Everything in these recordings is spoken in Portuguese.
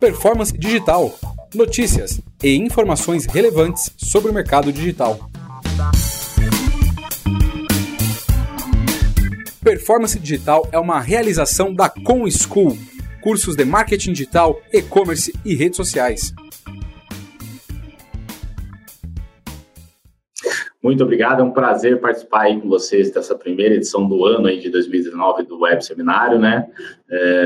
Performance Digital. Notícias e informações relevantes sobre o mercado digital. Performance Digital é uma realização da Com School, cursos de marketing digital, e-commerce e redes sociais. Muito obrigado, é um prazer participar aí com vocês dessa primeira edição do ano aí de 2019 do Web Seminário, né?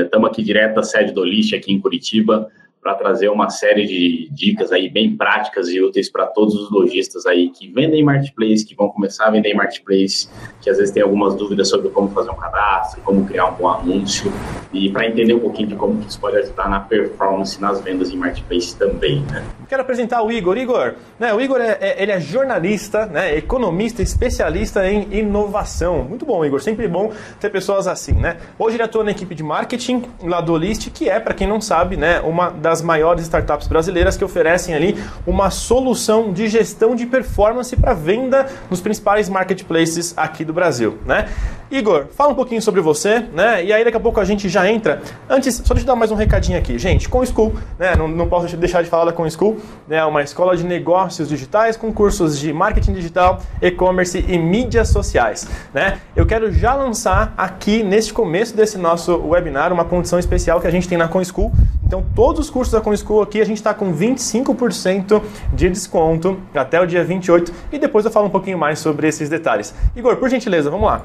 Estamos é, aqui direto da sede do Olist, aqui em Curitiba, para trazer uma série de dicas aí bem práticas e úteis para todos os lojistas aí que vendem marketplace, que vão começar a vender marketplace, que às vezes tem algumas dúvidas sobre como fazer um cadastro, como criar um bom anúncio e para entender um pouquinho de como isso pode ajudar na performance nas vendas em marketplace também, né? Quero apresentar o Igor. Igor, né, o Igor é, é, ele é jornalista, né, economista, especialista em inovação. Muito bom, Igor. Sempre bom ter pessoas assim, né? Hoje ele atua na equipe de marketing lá do List, que é, para quem não sabe, né, uma das maiores startups brasileiras que oferecem ali uma solução de gestão de performance para venda nos principais marketplaces aqui do Brasil, né? Igor, fala um pouquinho sobre você, né? E aí daqui a pouco a gente já entra. Antes, só deixa eu dar mais um recadinho aqui. Gente, com School, né? Não, não posso deixar de falar da Com School, né? Uma escola de negócios digitais com cursos de marketing digital, e-commerce e mídias sociais, né? Eu quero já lançar aqui neste começo desse nosso webinar uma condição especial que a gente tem na Com School. Então, todos os cursos da Com School aqui a gente está com 25% de desconto até o dia 28 e depois eu falo um pouquinho mais sobre esses detalhes. Igor, por gentileza, vamos lá.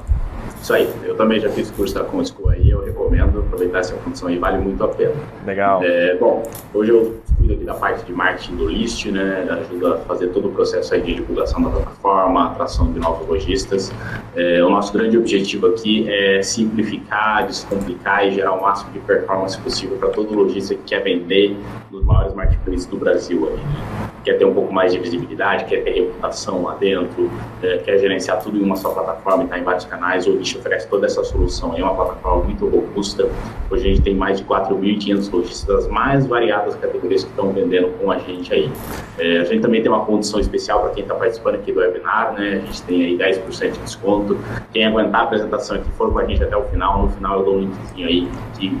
Isso aí, eu também já fiz curso da Consco aí, eu recomendo aproveitar essa função aí, vale muito a pena. Legal. É, bom, hoje eu aqui da parte de marketing do List, né, ajuda a fazer todo o processo aí de divulgação da plataforma, atração de novos lojistas. É, o nosso grande objetivo aqui é simplificar, descomplicar e gerar o máximo de performance possível para todo lojista que quer vender nos maiores marketplaces do Brasil aí, né? Quer ter um pouco mais de visibilidade, quer ter reputação lá dentro, é, quer gerenciar tudo em uma só plataforma e estar tá em vários canais, o List oferece toda essa solução. É uma plataforma muito robusta. Hoje a gente tem mais de 4.500 lojistas mais variadas categorias que estão vendendo com a gente aí. É, a gente também tem uma condição especial para quem está participando aqui do webinar, né? A gente tem aí 10% de desconto. Quem aguentar a apresentação aqui for com a gente até o final, no final eu dou um linkzinho aí que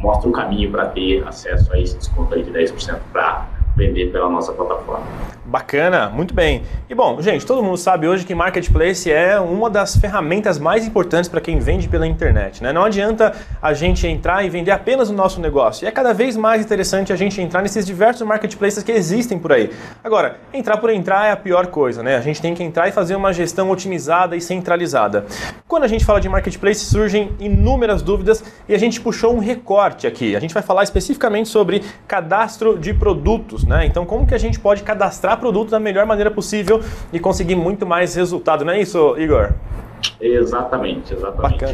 mostra o caminho para ter acesso a esse desconto aí de 10% para vender pela nossa plataforma. Bacana, muito bem. E bom, gente, todo mundo sabe hoje que marketplace é uma das ferramentas mais importantes para quem vende pela internet. Né? Não adianta a gente entrar e vender apenas o nosso negócio. E é cada vez mais interessante a gente entrar nesses diversos marketplaces que existem por aí. Agora, entrar por entrar é a pior coisa, né? A gente tem que entrar e fazer uma gestão otimizada e centralizada. Quando a gente fala de marketplace, surgem inúmeras dúvidas e a gente puxou um recorte aqui. A gente vai falar especificamente sobre cadastro de produtos, né? Então, como que a gente pode cadastrar produto da melhor maneira possível e conseguir muito mais resultado, não é isso, Igor? Exatamente, exatamente.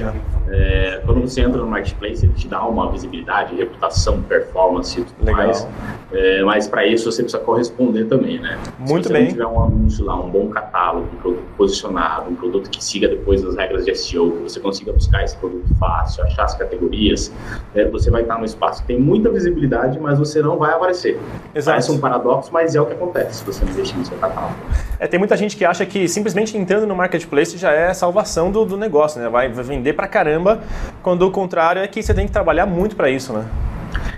É, quando você entra no marketplace, ele te dá uma visibilidade, reputação, performance e tudo Legal. mais. É, mas para isso você precisa corresponder também, né? Muito Se você bem. não tiver um anúncio lá, um bom catálogo, um produto posicionado, um produto que siga depois as regras de SEO, que você consiga buscar esse produto fácil, achar as categorias, é, você vai estar no espaço que tem muita visibilidade, mas você não vai aparecer. Exato. Parece um paradoxo, mas é o que acontece se você não investir no seu catálogo. É, tem muita gente que acha que simplesmente entrando no marketplace já é a do, do negócio, né? Vai, vender pra caramba, quando o contrário é que você tem que trabalhar muito para isso, né?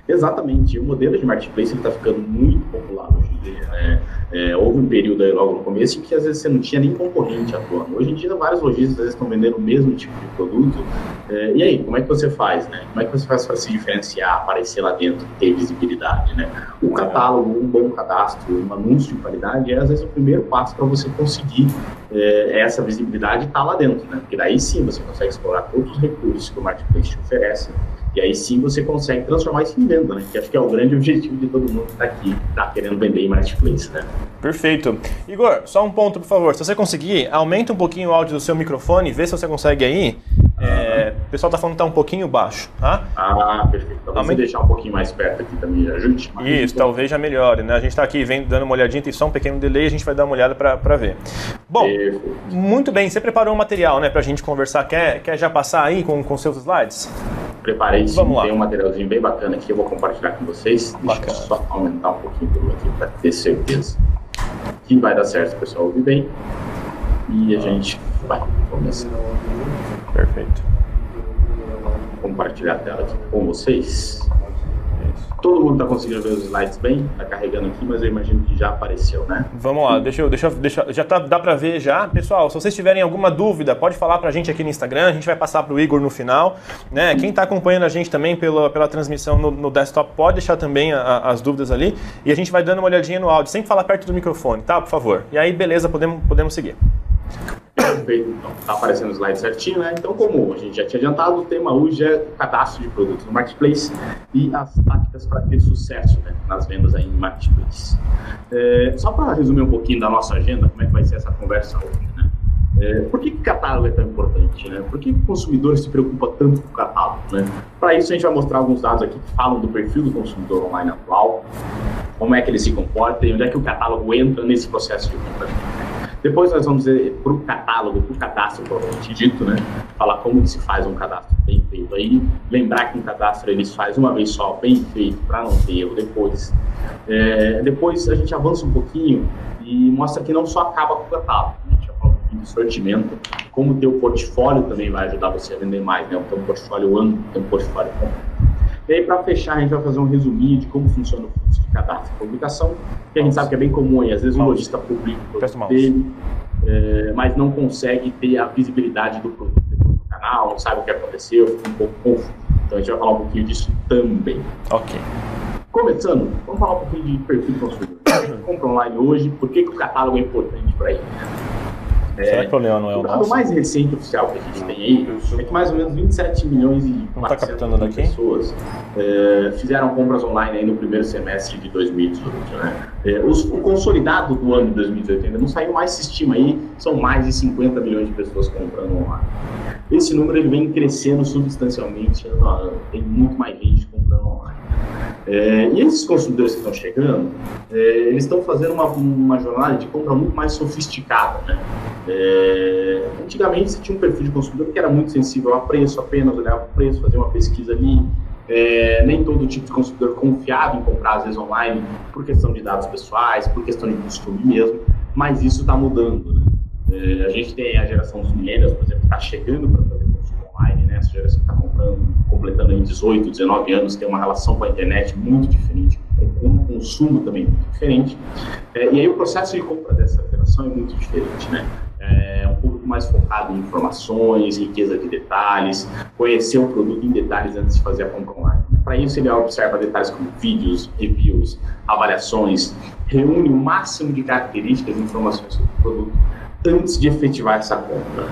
Exatamente. O modelo de marketplace está ficando muito popular hoje em dia. Né? É, houve um período aí logo no começo em que às vezes você não tinha nem concorrente atuando. Hoje em dia, vários lojistas às vezes estão vendendo o mesmo tipo de produto. É, e aí, como é que você faz? Né? Como é que você faz para se diferenciar, aparecer lá dentro, ter visibilidade? Né? O catálogo, um bom cadastro, um anúncio de qualidade é às vezes o primeiro passo para você conseguir é, essa visibilidade estar tá lá dentro. Né? Porque daí sim você consegue explorar todos os recursos que o marketplace te oferece e aí sim você consegue transformar isso em venda, né? Que acho que é o grande objetivo de todo mundo que está aqui, está querendo vender em marketplace, né? Perfeito. Igor, só um ponto, por favor. Se você conseguir, aumenta um pouquinho o áudio do seu microfone, vê se você consegue aí. É, o pessoal tá falando que tá um pouquinho baixo, tá? Ah, perfeito. Talvez deixar um pouquinho mais perto aqui também já ajude. Isso, talvez já melhore, né? A gente tá aqui vendo, dando uma olhadinha, tem só um pequeno delay, a gente vai dar uma olhada pra ver. Bom, Perfeito. muito bem, você preparou um material, né, pra gente conversar. Quer, quer já passar aí com, com seus slides? Preparei sim, Vamos lá. tem um materialzinho bem bacana aqui, eu vou compartilhar com vocês. Deixa Bacana. eu só aumentar um pouquinho tudo aqui para ter certeza que vai dar certo, pessoal. Ouve bem. E a gente vai começar Perfeito. a compartilhar a tela aqui com vocês. Todo mundo está conseguindo ver os slides bem? Está carregando aqui, mas eu imagino que já apareceu, né? Vamos lá, deixa eu, deixa, deixa já tá, dá para ver já. Pessoal, se vocês tiverem alguma dúvida, pode falar para a gente aqui no Instagram, a gente vai passar para o Igor no final. Né? Quem está acompanhando a gente também pela, pela transmissão no, no desktop, pode deixar também a, as dúvidas ali e a gente vai dando uma olhadinha no áudio, sempre falar perto do microfone, tá? Por favor. E aí, beleza, podemos, podemos seguir. Perfeito, então tá aparecendo o slide certinho, né? Então, como a gente já tinha adiantado, o tema hoje é cadastro de produtos no Marketplace e as táticas para ter sucesso né, nas vendas aí em Marketplace. É, só para resumir um pouquinho da nossa agenda, como é que vai ser essa conversa hoje, né? É, por que catálogo é tão importante? Né? Por que o consumidor se preocupa tanto com o catálogo? Né? Para isso, a gente vai mostrar alguns dados aqui que falam do perfil do consumidor online atual, como é que ele se comporta e onde é que o catálogo entra nesse processo de compra. Depois nós vamos para o catálogo, para o cadastro propriamente dito, né? Falar como se faz um cadastro bem feito aí. Lembrar que um cadastro eles faz uma vez só, bem feito, para não ter erro depois. É, depois a gente avança um pouquinho e mostra que não só acaba com o catálogo, né? a gente já fala um pouquinho de sortimento, como o portfólio também vai ajudar você a vender mais, né? O teu portfólio amplo, o teu portfólio completo. E aí, para fechar, a gente vai fazer um resuminho de como funciona o fluxo de cadastro e publicação, que a gente sabe que é bem comum e às vezes o lojista publica o produto dele, é, mas não consegue ter a visibilidade do produto no canal, não sabe o que aconteceu, fica um pouco confuso. Então a gente vai falar um pouquinho disso também. Ok. Começando, vamos falar um pouquinho de perfil do consumidor. Compra online hoje, por que, que o catálogo é importante para ele? Será que o Leão não é o dado nosso? mais recente oficial que a gente tem aí é que mais ou menos 27 milhões e Não tá 400 captando mil daqui? pessoas é, fizeram compras online aí no primeiro semestre de 2018. Né? É, os- o consolidado do ano de 2018 ainda não saiu, mas se estima aí são mais de 50 milhões de pessoas comprando online. Esse número ele vem crescendo substancialmente ano a ano. Tem muito mais gente comprando online. É, e esses consumidores que estão chegando, é, eles estão fazendo uma, uma jornada de compra muito mais sofisticada. Né? É, antigamente você tinha um perfil de consumidor que era muito sensível a preço, apenas olhava o preço, fazia uma pesquisa ali. É, nem todo tipo de consumidor confiava em comprar, às vezes, online, por questão de dados pessoais, por questão de costume mesmo, mas isso está mudando. Né? É, a gente tem a geração dos millennials, por exemplo, que está chegando para fazer online, né? essa geração está completando em 18, 19 anos, tem uma relação com a internet muito diferente, com o consumo também muito diferente. É, e aí o processo de compra dessa geração é muito diferente, né? É um público mais focado em informações, riqueza de detalhes, conhecer o produto em detalhes antes de fazer a compra online. Para isso, ele observa detalhes como vídeos, reviews, avaliações, reúne o máximo de características e informações sobre o produto antes de efetivar essa compra.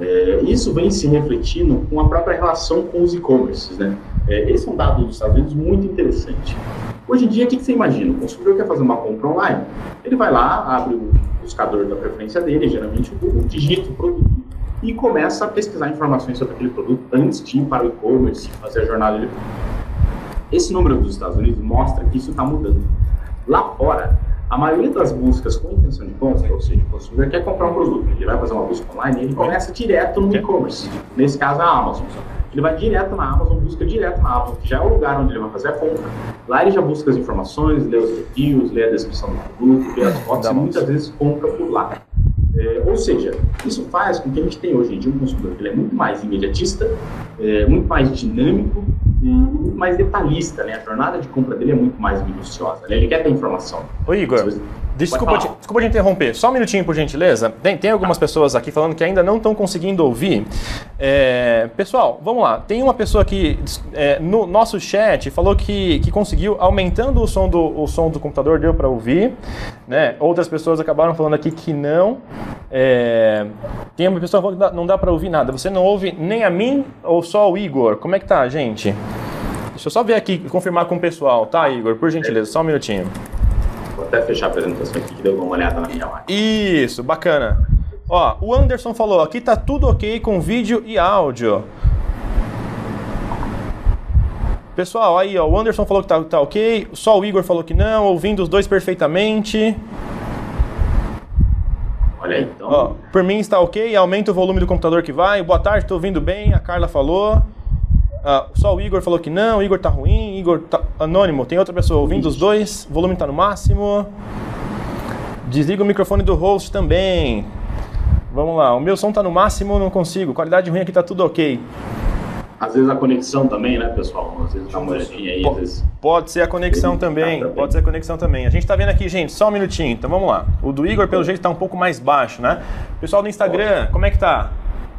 É, isso vem se refletindo com a própria relação com os e-commerces. Né? É, esse é um dado dos Estados Unidos muito interessante. Hoje em dia, o que que você imagina? O consumidor quer fazer uma compra online, ele vai lá, abre o buscador da preferência dele, geralmente o Google, digita o produto e começa a pesquisar informações sobre aquele produto antes de ir para o e-commerce fazer a jornada de esse número dos Estados Unidos mostra que isso está mudando. Lá fora, a maioria das buscas com intenção de compra, ou seja, o consumidor quer comprar um produto, ele vai fazer uma busca online e ele começa direto no e-commerce. Nesse caso, a Amazon. Ele vai direto na Amazon, busca direto na Amazon, que já é o lugar onde ele vai fazer a compra. Lá ele já busca as informações, lê os reviews, lê a descrição do produto, lê as fotos e muitas vezes compra por lá. É, ou seja, isso faz com que a gente tenha hoje em dia um consumidor que é muito mais imediatista, é, muito mais dinâmico e muito mais detalhista, né? A jornada de compra dele é muito mais minuciosa, né? Ele quer ter informação. Ô Igor, desculpa te, desculpa te interromper, só um minutinho por gentileza. Tem, tem algumas pessoas aqui falando que ainda não estão conseguindo ouvir. É, pessoal, vamos lá. Tem uma pessoa aqui é, no nosso chat falou que, que conseguiu, aumentando o som do, o som do computador, deu para ouvir. Né? Outras pessoas acabaram falando aqui que não. É, tem uma pessoa falando que não dá para ouvir nada. Você não ouve nem a mim ou só o Igor? Como é que tá, gente? Deixa eu só ver aqui, confirmar com o pessoal, tá, Igor? Por gentileza, só um minutinho. Vou até fechar a apresentação aqui que deu uma olhada na minha live. Isso, bacana. Ó, o Anderson falou, aqui tá tudo ok com vídeo e áudio. Pessoal, aí ó, o Anderson falou que tá, tá ok, só o Igor falou que não, ouvindo os dois perfeitamente. Olha aí, então. Ó, por mim está ok, aumenta o volume do computador que vai. Boa tarde, tô ouvindo bem, a Carla falou. Ah, só o Igor falou que não, o Igor tá ruim, Igor tá anônimo, tem outra pessoa ouvindo os dois, o volume tá no máximo. Desliga o microfone do host também. Vamos lá, o meu som tá no máximo, não consigo. Qualidade ruim aqui tá tudo ok. Às vezes a conexão também, né, pessoal? Às vezes dá uma olhadinha aí, às vezes. Pode ser a conexão também, também. pode ser a conexão também. A gente tá vendo aqui, gente, só um minutinho. Então vamos lá. O do Igor, pelo jeito, tá um pouco mais baixo, né? Pessoal do Instagram, como é que tá?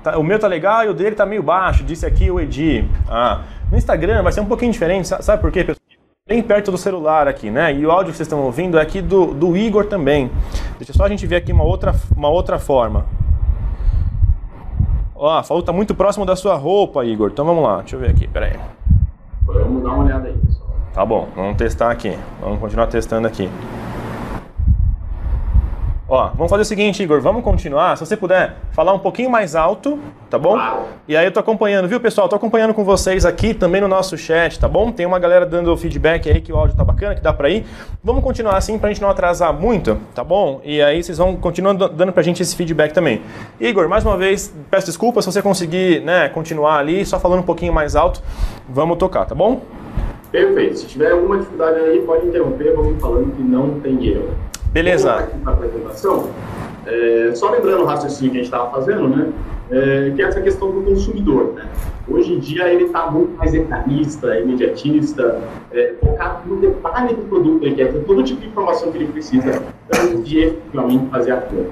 Tá- O meu tá legal e o dele tá meio baixo, disse aqui o Edi. Ah, no Instagram vai ser um pouquinho diferente, sa- sabe por quê, pessoal? Bem perto do celular aqui, né? E o áudio que vocês estão ouvindo é aqui do, do Igor também. Deixa só a gente ver aqui uma outra, uma outra forma. Ó, falou que tá muito próximo da sua roupa, Igor. Então vamos lá, deixa eu ver aqui, peraí. Vamos dar uma olhada aí, pessoal. Tá bom, vamos testar aqui. Vamos continuar testando aqui. Ó, vamos fazer o seguinte, Igor, vamos continuar. Se você puder falar um pouquinho mais alto, tá bom? E aí eu tô acompanhando, viu, pessoal? Tô acompanhando com vocês aqui também no nosso chat, tá bom? Tem uma galera dando feedback aí que o áudio tá bacana, que dá pra ir. Vamos continuar assim pra gente não atrasar muito, tá bom? E aí vocês vão continuando dando pra gente esse feedback também. Igor, mais uma vez, peço desculpas se você conseguir, né, continuar ali, só falando um pouquinho mais alto. Vamos tocar, tá bom? Perfeito. Se tiver alguma dificuldade aí, pode interromper, vamos falando que não tem erro. Beleza. Apresentação. É, só lembrando o raciocínio que a gente estava fazendo, né? É, que é essa questão do consumidor. Né? Hoje em dia ele está muito mais detalhista, imediatista, é, focado no detalhe do produto, ele quer todo tipo de informação que ele precisa antes de efetivamente fazer a compra.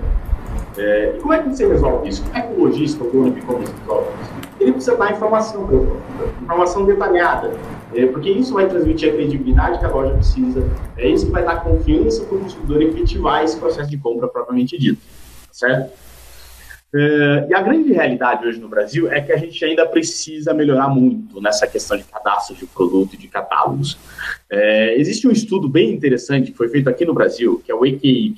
É, e como é que você resolve isso? Como é que o lojista, o dono de e-commerce resolve isso? Ele precisa dar informação para o informação detalhada, é, porque isso vai transmitir a credibilidade que a loja precisa, é isso que vai dar confiança para o consumidor efetivar esse processo de compra propriamente dito, certo? É, e a grande realidade hoje no Brasil é que a gente ainda precisa melhorar muito nessa questão de cadastro de produto e de catálogos. É, existe um estudo bem interessante que foi feito aqui no Brasil, que é o EQI,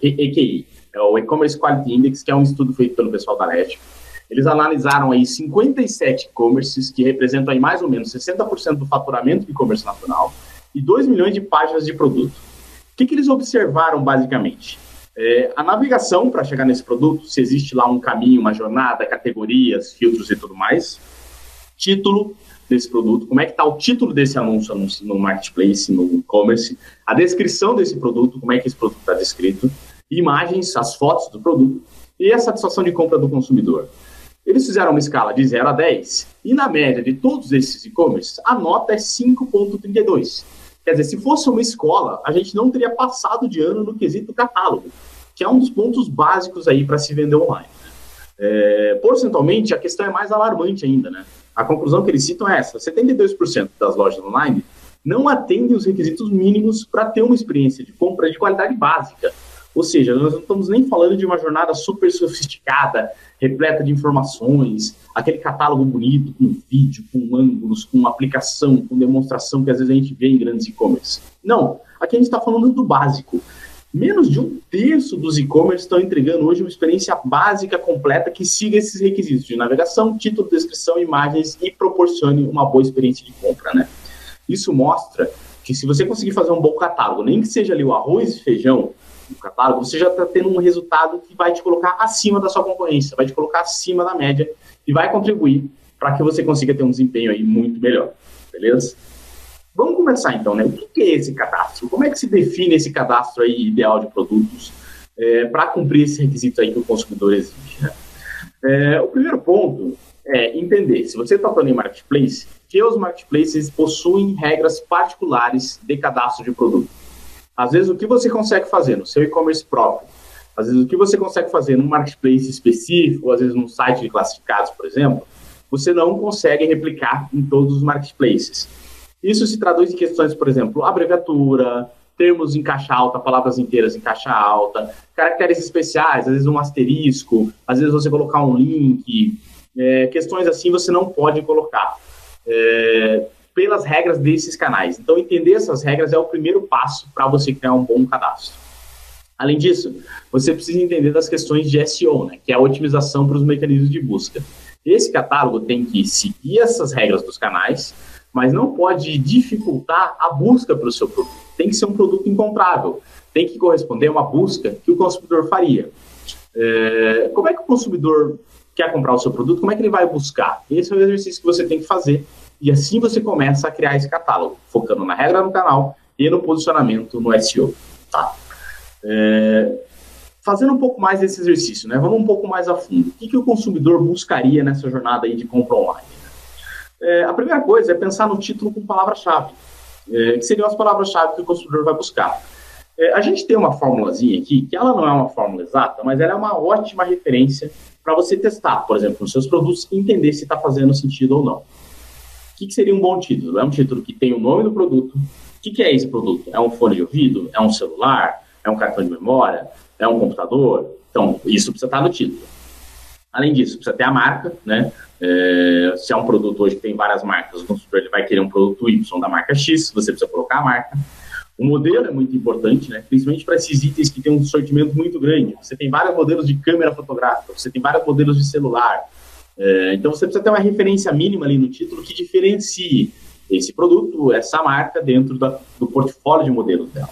EQI é o E-Commerce Quality Index, que é um estudo feito pelo pessoal da NET. Eles analisaram aí 57 e-commerces que representam aí mais ou menos 60% do faturamento do e-commerce nacional e 2 milhões de páginas de produto. O que, que eles observaram basicamente? É, a navegação para chegar nesse produto, se existe lá um caminho, uma jornada, categorias, filtros e tudo mais. Título desse produto, como é que está o título desse anúncio, anúncio no marketplace, no e-commerce, a descrição desse produto, como é que esse produto está descrito, imagens, as fotos do produto e a satisfação de compra do consumidor. Eles fizeram uma escala de 0 a 10 e na média de todos esses e-commerce, a nota é 5.32. Quer dizer, se fosse uma escola, a gente não teria passado de ano no quesito catálogo, que é um dos pontos básicos aí para se vender online. É, porcentualmente, a questão é mais alarmante ainda, né? A conclusão que eles citam é essa: 72% das lojas online não atendem os requisitos mínimos para ter uma experiência de compra de qualidade básica. Ou seja, nós não estamos nem falando de uma jornada super sofisticada, repleta de informações, aquele catálogo bonito, com vídeo, com ângulos, com aplicação, com demonstração que às vezes a gente vê em grandes e-commerce. Não, aqui a gente está falando do básico. Menos de um terço dos e-commerce estão entregando hoje uma experiência básica completa que siga esses requisitos de navegação, título, descrição, imagens e proporcione uma boa experiência de compra, né? Isso mostra que se você conseguir fazer um bom catálogo, nem que seja ali o arroz e feijão, no catálogo, você já está tendo um resultado que vai te colocar acima da sua concorrência, vai te colocar acima da média e vai contribuir para que você consiga ter um desempenho aí muito melhor, beleza? Vamos começar então, né? O que é esse cadastro? Como é que se define esse cadastro aí ideal de produtos é, para cumprir esse requisito aí que o consumidor exige? Né? É, o primeiro ponto é entender, se você está falando em marketplace, que os marketplaces possuem regras particulares de cadastro de produto. Às vezes, o que você consegue fazer no seu e-commerce próprio, às vezes, o que você consegue fazer num marketplace específico, às vezes, num site de classificados, por exemplo, você não consegue replicar em todos os marketplaces. Isso se traduz em questões, por exemplo, abreviatura, termos em caixa alta, palavras inteiras em caixa alta, caracteres especiais, às vezes um asterisco, às vezes você colocar um link, é, questões assim você não pode colocar. É, pelas regras desses canais. Então, entender essas regras é o primeiro passo para você criar um bom cadastro. Além disso, você precisa entender das questões de SEO, né, que é a otimização para os mecanismos de busca. Esse catálogo tem que seguir essas regras dos canais, mas não pode dificultar a busca para o seu produto. Tem que ser um produto encontrável, tem que corresponder a uma busca que o consumidor faria. É, como é que o consumidor quer comprar o seu produto? Como é que ele vai buscar? Esse é o exercício que você tem que fazer e assim você começa a criar esse catálogo, focando na regra do canal e no posicionamento no SEO. Tá? É, fazendo um pouco mais desse exercício, né? Vamos um pouco mais a fundo. O que, que o consumidor buscaria nessa jornada aí de compra online? É, a primeira coisa é pensar no título com palavra-chave, é, que seriam as palavras-chave que o consumidor vai buscar. É, a gente tem uma formulazinha aqui, que ela não é uma fórmula exata, mas ela é uma ótima referência para você testar, por exemplo, nos seus produtos e entender se está fazendo sentido ou não. O que, que, seria um bom título? É um título que tem o nome do produto. O que, que é esse produto? É um fone de ouvido? É um celular? É um cartão de memória? É um computador? Então, isso precisa estar no título. Além disso, precisa ter a marca, né? É, se é um produto hoje que tem várias marcas, o consumidor ele vai querer um produto Y da marca X, você precisa colocar a marca. O modelo é muito importante, né? principalmente para esses itens que tem um sortimento muito grande. Você tem vários modelos de câmera fotográfica, você tem vários modelos de celular. É, então você precisa ter uma referência mínima ali no título que diferencie esse produto, essa marca, dentro da, do portfólio de modelos dela.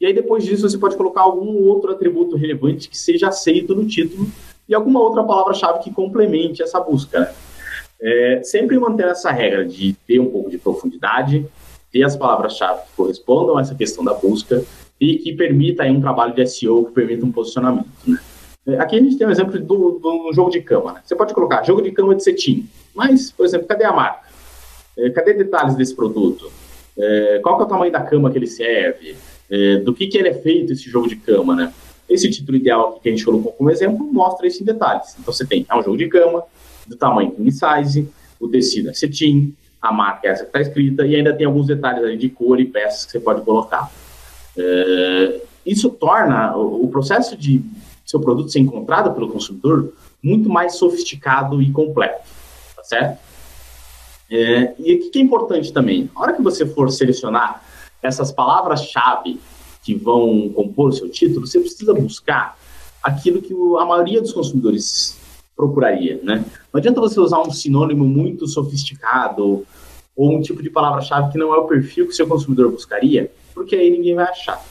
E aí depois disso você pode colocar algum outro atributo relevante que seja aceito no título e alguma outra palavra-chave que complemente essa busca. Né? É, sempre manter essa regra de ter um pouco de profundidade, ter as palavras-chave que correspondam a essa questão da busca e que permita aí um trabalho de SEO que permita um posicionamento. Né? É, aqui a gente tem um exemplo do, do jogo de cama. Né? Você pode colocar jogo de cama de cetim, mas, por exemplo, cadê a marca? É, cadê detalhes desse produto? É, qual é o tamanho da cama que ele serve? Do que, que ele é feito esse jogo de cama, né? Esse título ideal que a gente colocou como exemplo mostra isso em detalhes. Então você tem é um jogo de cama, do tamanho king size, o tecido é cetim, a marca é essa que está escrita, e ainda tem alguns detalhes ali de cor e peças que você pode colocar. É, isso torna o, o processo de seu produto ser encontrado pelo consumidor muito mais sofisticado e completo, tá certo? É, e o que é importante também, na hora que você for selecionar essas palavras-chave que vão compor o seu título, você precisa buscar aquilo que a maioria dos consumidores procuraria, né? Não adianta você usar um sinônimo muito sofisticado ou um tipo de palavra-chave que não é o perfil que o seu consumidor buscaria, porque aí ninguém vai achar.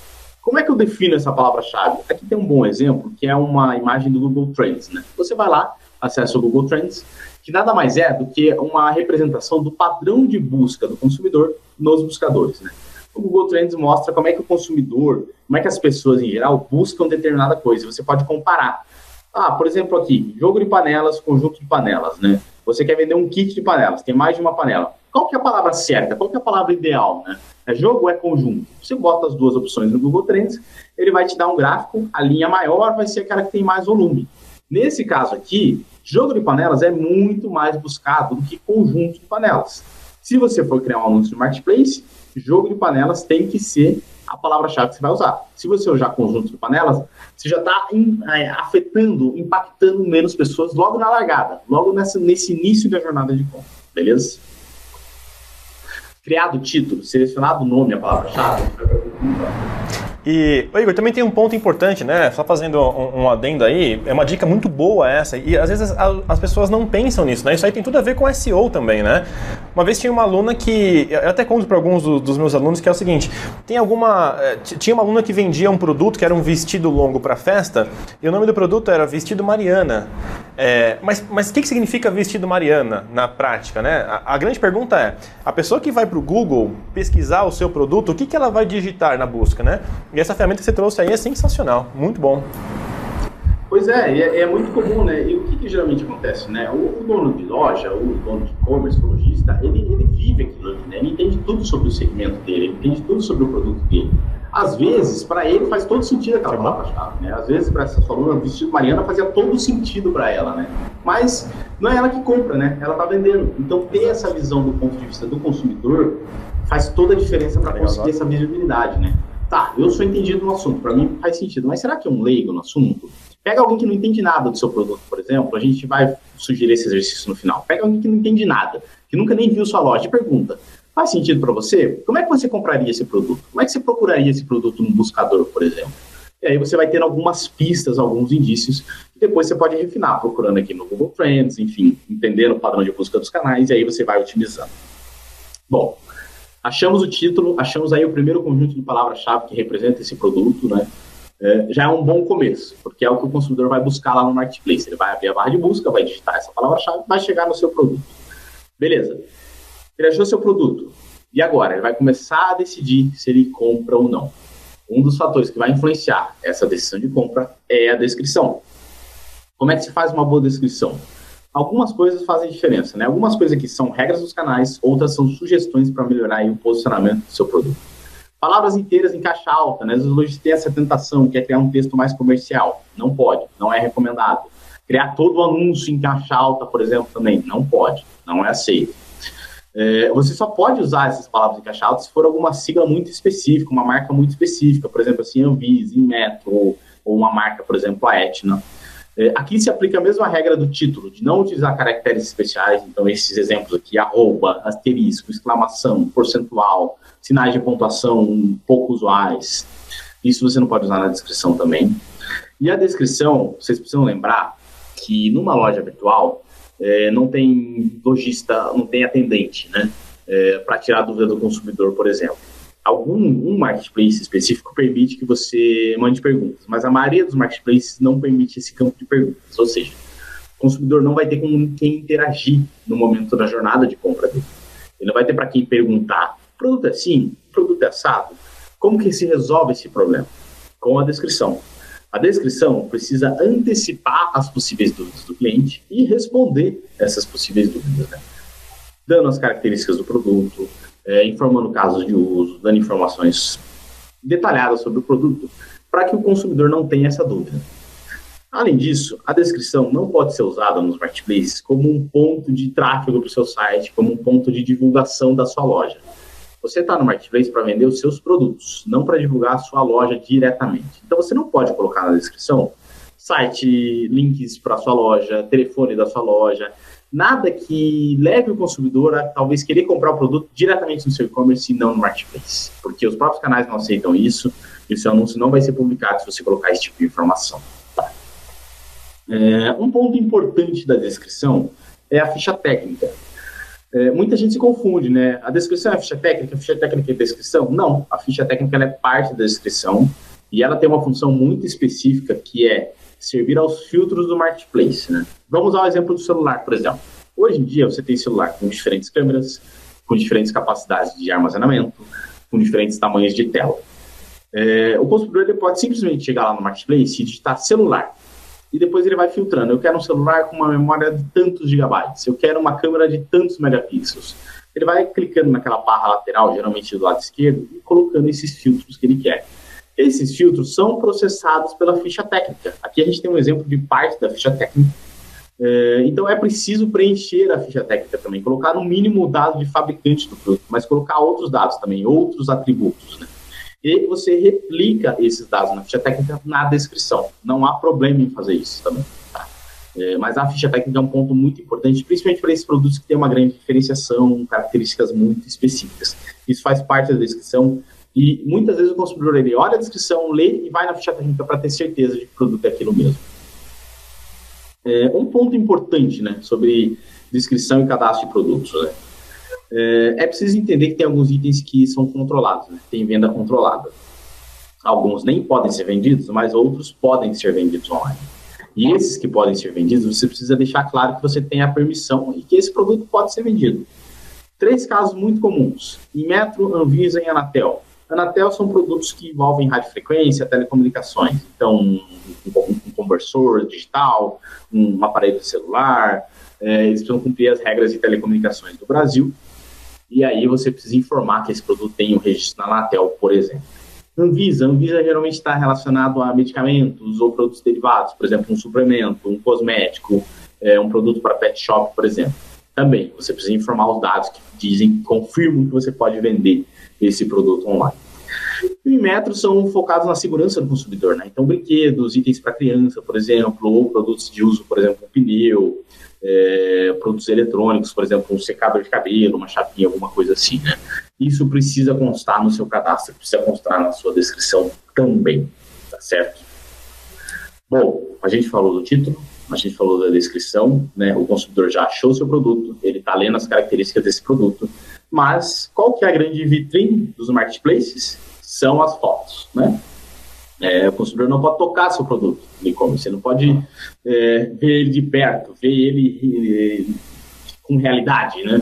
Como é que eu defino essa palavra-chave? Aqui tem um bom exemplo, que é uma imagem do Google Trends, né? Você vai lá, acessa o Google Trends, que nada mais é do que uma representação do padrão de busca do consumidor nos buscadores, né? O Google Trends mostra como é que o consumidor, como é que as pessoas em geral buscam determinada coisa. Você pode comparar. Ah, por exemplo, aqui, jogo de panelas, conjunto de panelas, né? Você quer vender um kit de panelas, tem mais de uma panela. Qual que é a palavra certa? Qual que é a palavra ideal, né? É jogo é conjunto? Você bota as duas opções no Google Trends, ele vai te dar um gráfico, a linha maior vai ser aquela que tem mais volume. Nesse caso aqui, jogo de panelas é muito mais buscado do que conjunto de panelas. Se você for criar um anúncio no Marketplace, jogo de panelas tem que ser a palavra-chave que você vai usar. Se você usar conjunto de panelas, você já está é, afetando, impactando menos pessoas logo na largada, logo nessa, nesse início da jornada de compra, beleza? Criado o título, selecionado o nome, a palavra-chave, e, Igor, também tem um ponto importante, né? Só fazendo um, um, adendo aí, é uma dica muito boa essa, e às vezes as, as, pessoas não pensam nisso, né? Isso aí tem tudo a ver com SEO também, né? Uma vez tinha uma aluna que, eu até conto para alguns do, dos meus alunos, que é o seguinte, tem alguma, eh, tinha uma aluna que vendia um produto que era um vestido longo para festa, e o nome do produto era Vestido Mariana. É, mas mas o que, que significa Vestido Mariana na prática, né? A, a grande pergunta é, a pessoa que vai para o Google pesquisar o seu produto, o que, que ela vai digitar na busca, né? E essa ferramenta que você trouxe aí é sensacional, muito bom. Pois é, é, é, muito comum, né? E o que, que geralmente acontece, né? O, o, dono de loja, o dono de e-commerce, o lojista, ele, ele vive aquilo ali, né? Ele entende tudo sobre o segmento dele, ele entende tudo sobre o produto dele. Às vezes, para ele faz todo sentido aquela palavra-chave, né? Às vezes, para essa sua aluna, o vestido Mariana fazia todo sentido para ela, né? Mas não é ela que compra, né? Ela está vendendo. Então, ter essa visão do ponto de vista do consumidor faz toda a diferença para conseguir essa visibilidade, né? Tá, eu sou entendido no assunto, para mim faz sentido, mas será que é um leigo no assunto? Pega alguém que não entende nada do seu produto, por exemplo, a gente vai sugerir esse exercício no final. Pega alguém que não entende nada, que nunca nem viu sua loja e pergunta: faz sentido para você? Como é que você compraria esse produto? Como é que você procuraria esse produto no buscador, por exemplo? E aí você vai ter algumas pistas, alguns indícios, que depois você pode refinar, procurando aqui no Google Trends, enfim, entendendo o padrão de busca dos canais, e aí você vai utilizando. Bom, Achamos o título, achamos aí o primeiro conjunto de palavras-chave que representa esse produto, né? É, já é um bom começo, porque é o que o consumidor vai buscar lá no marketplace. Ele vai abrir a barra de busca, vai digitar essa palavra-chave, vai chegar no seu produto. Beleza. Ele achou seu produto. E agora? Ele vai começar a decidir se ele compra ou não. Um dos fatores que vai influenciar essa decisão de compra é a descrição. Como é que se faz uma boa descrição? Algumas coisas fazem diferença, né? Algumas coisas aqui são regras dos canais, outras são sugestões para melhorar o posicionamento do seu produto. Palavras inteiras em caixa alta, né? Às hoje tem essa tentação, que é criar um texto mais comercial. Não pode, não é recomendado. Criar todo o anúncio em caixa alta, por exemplo, também não pode, não é aceito. É, você só pode usar essas palavras em caixa alta se for alguma sigla muito específica, uma marca muito específica, por exemplo, assim, Anvisa, Inmetro, ou, ou uma marca, por exemplo, a Etna. É, aqui se aplica a mesma regra do título, de não utilizar caracteres especiais, então esses exemplos aqui, arroba, asterisco, exclamação, percentual, sinais de pontuação pouco usuais. Isso você não pode usar na descrição também. E a descrição, vocês precisam lembrar que numa loja virtual é, não tem lojista, não tem atendente, né? É, para tirar a dúvida do consumidor, por exemplo. Algum um marketplace específico permite que você mande perguntas, mas a maioria dos marketplaces não permite esse campo de perguntas, ou seja, o consumidor não vai ter com quem interagir no momento da jornada de compra dele. Ele não vai ter para quem perguntar, produto é assim, produto é assado, como que se resolve esse problema? Com a descrição. A descrição precisa antecipar as possíveis dúvidas do cliente e responder essas possíveis dúvidas, né? dando as características do produto, é, informando casos de uso, dando informações detalhadas sobre o produto, para que o consumidor não tenha essa dúvida. Além disso, a descrição não pode ser usada nos marketplaces como um ponto de tráfego para o seu site, como um ponto de divulgação da sua loja. Você está no marketplace para vender os seus produtos, não para divulgar a sua loja diretamente. Então você não pode colocar na descrição site, links para a sua loja, telefone da sua loja, nada que leve o consumidor a talvez querer comprar o produto diretamente no seu e-commerce e não no marketplace, porque os próprios canais não aceitam isso e o seu anúncio não vai ser publicado se você colocar esse tipo de informação. Tá? É, um ponto importante da descrição é a ficha técnica. É, muita gente se confunde, né? A descrição é a ficha técnica, a ficha técnica é a descrição? Não, a ficha técnica é parte da descrição e ela tem uma função muito específica que é servir aos filtros do marketplace, né? Vamos ao exemplo do celular, por exemplo. Hoje em dia você tem celular com diferentes câmeras, com diferentes capacidades de armazenamento, com diferentes tamanhos de tela. É, o consumidor ele pode simplesmente chegar lá no marketplace e digitar celular e depois ele vai filtrando. Eu quero um celular com uma memória de tantos gigabytes, eu quero uma câmera de tantos megapixels. Ele vai clicando naquela barra lateral, geralmente do lado esquerdo, e colocando esses filtros que ele quer. Esses filtros são processados pela ficha técnica. Aqui a gente tem um exemplo de parte da ficha técnica. É, então é preciso preencher a ficha técnica também, colocar no mínimo o dado de fabricante do produto, mas colocar outros dados também, outros atributos. Né? e você replica esses dados na ficha técnica na descrição. Não há problema em fazer isso também. Tá? É, mas a ficha técnica é um ponto muito importante, principalmente para esses produtos que têm uma grande diferenciação, características muito específicas. Isso faz parte da descrição e muitas vezes o consumidor ele olha a descrição, lê e vai na ficha técnica para ter certeza de que o produto é aquilo mesmo. É, um ponto importante né, sobre descrição e cadastro de produtos. Né? É, é preciso entender que tem alguns itens que são controlados, né? tem venda controlada. Alguns nem podem ser vendidos, mas outros podem ser vendidos online. E esses que podem ser vendidos, você precisa deixar claro que você tem a permissão e que esse produto pode ser vendido. Três casos muito comuns: Metro, Anvisa e Anatel. Anatel são produtos que envolvem radiofrequência, telecomunicações. Então, um, um conversor digital, um aparelho celular, é, eles precisam cumprir as regras de telecomunicações do Brasil e aí você precisa informar que esse produto tem o um registro na Anatel, por exemplo. Anvisa, Anvisa geralmente está relacionado a medicamentos ou produtos derivados, por exemplo, um suplemento, um cosmético, é, um produto para pet shop, por exemplo. Também, você precisa informar os dados que dizem, confirmam que você pode vender esse produto online. E metros são focados na segurança do consumidor, né? Então, brinquedos, itens para criança, por exemplo, ou produtos de uso, por exemplo, um pneu, é, produtos eletrônicos, por exemplo, um secador de cabelo, uma chapinha, alguma coisa assim. Né? Isso precisa constar no seu cadastro, precisa constar na sua descrição também, tá certo? Bom, a gente falou do título, a gente falou da descrição, né? O consumidor já achou seu produto, ele está lendo as características desse produto, mas qual que é a grande vitrine dos marketplaces? São as fotos, né? É, o consumidor não pode tocar seu produto no e-commerce, você não pode é, ver ele de perto, ver ele, ele com realidade, né?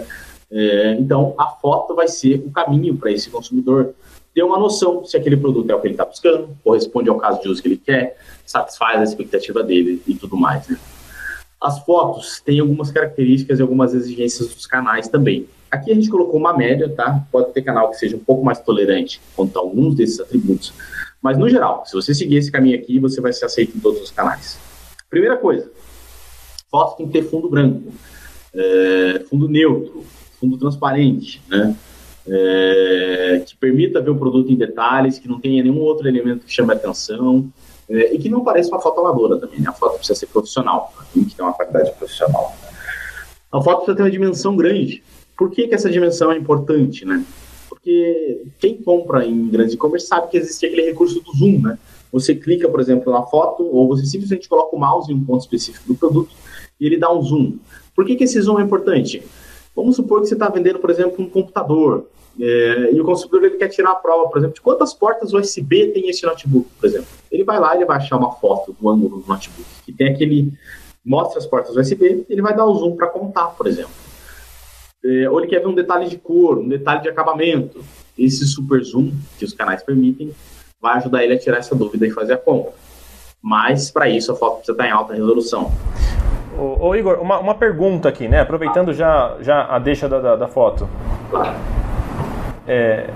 É, então, a foto vai ser o caminho para esse consumidor ter uma noção se aquele produto é o que ele está buscando, corresponde ao caso de uso que ele quer, satisfaz a expectativa dele e tudo mais. Né? As fotos têm algumas características e algumas exigências dos canais também. Aqui a gente colocou uma média, tá? Pode ter canal que seja um pouco mais tolerante quanto a alguns desses atributos. Mas, no geral, se você seguir esse caminho aqui, você vai ser aceito em todos os canais. Primeira coisa, foto tem que ter fundo branco, é, fundo neutro, fundo transparente, né? É, que permita ver o produto em detalhes, que não tenha nenhum outro elemento que chame atenção é, e que não pareça uma foto amadora também. Né? A foto precisa ser profissional, tem que ter uma qualidade profissional. A foto precisa ter uma dimensão grande. Por que, que essa dimensão é importante, né? Porque quem compra em grandes e-commerce sabe que existe aquele recurso do zoom, né? Você clica, por exemplo, na foto, ou você simplesmente coloca o mouse em um ponto específico do produto e ele dá um zoom. Por que, que esse zoom é importante? Vamos supor que você está vendendo, por exemplo, um computador é, e o consumidor ele quer tirar a prova, por exemplo, de quantas portas USB tem esse notebook, por exemplo. Ele vai lá e vai achar uma foto do ângulo do notebook que tem aquele mostra as portas USB, ele vai dar o zoom para contar, por exemplo. É, ou ele quer ver um detalhe de cor, um detalhe de acabamento. Esse super zoom que os canais permitem vai ajudar ele a tirar essa dúvida e fazer a compra. Mas para isso a foto precisa estar em alta resolução. Ô, ô Igor, uma, uma, pergunta aqui, né? Aproveitando já, já a deixa da, da, da foto. Claro. É,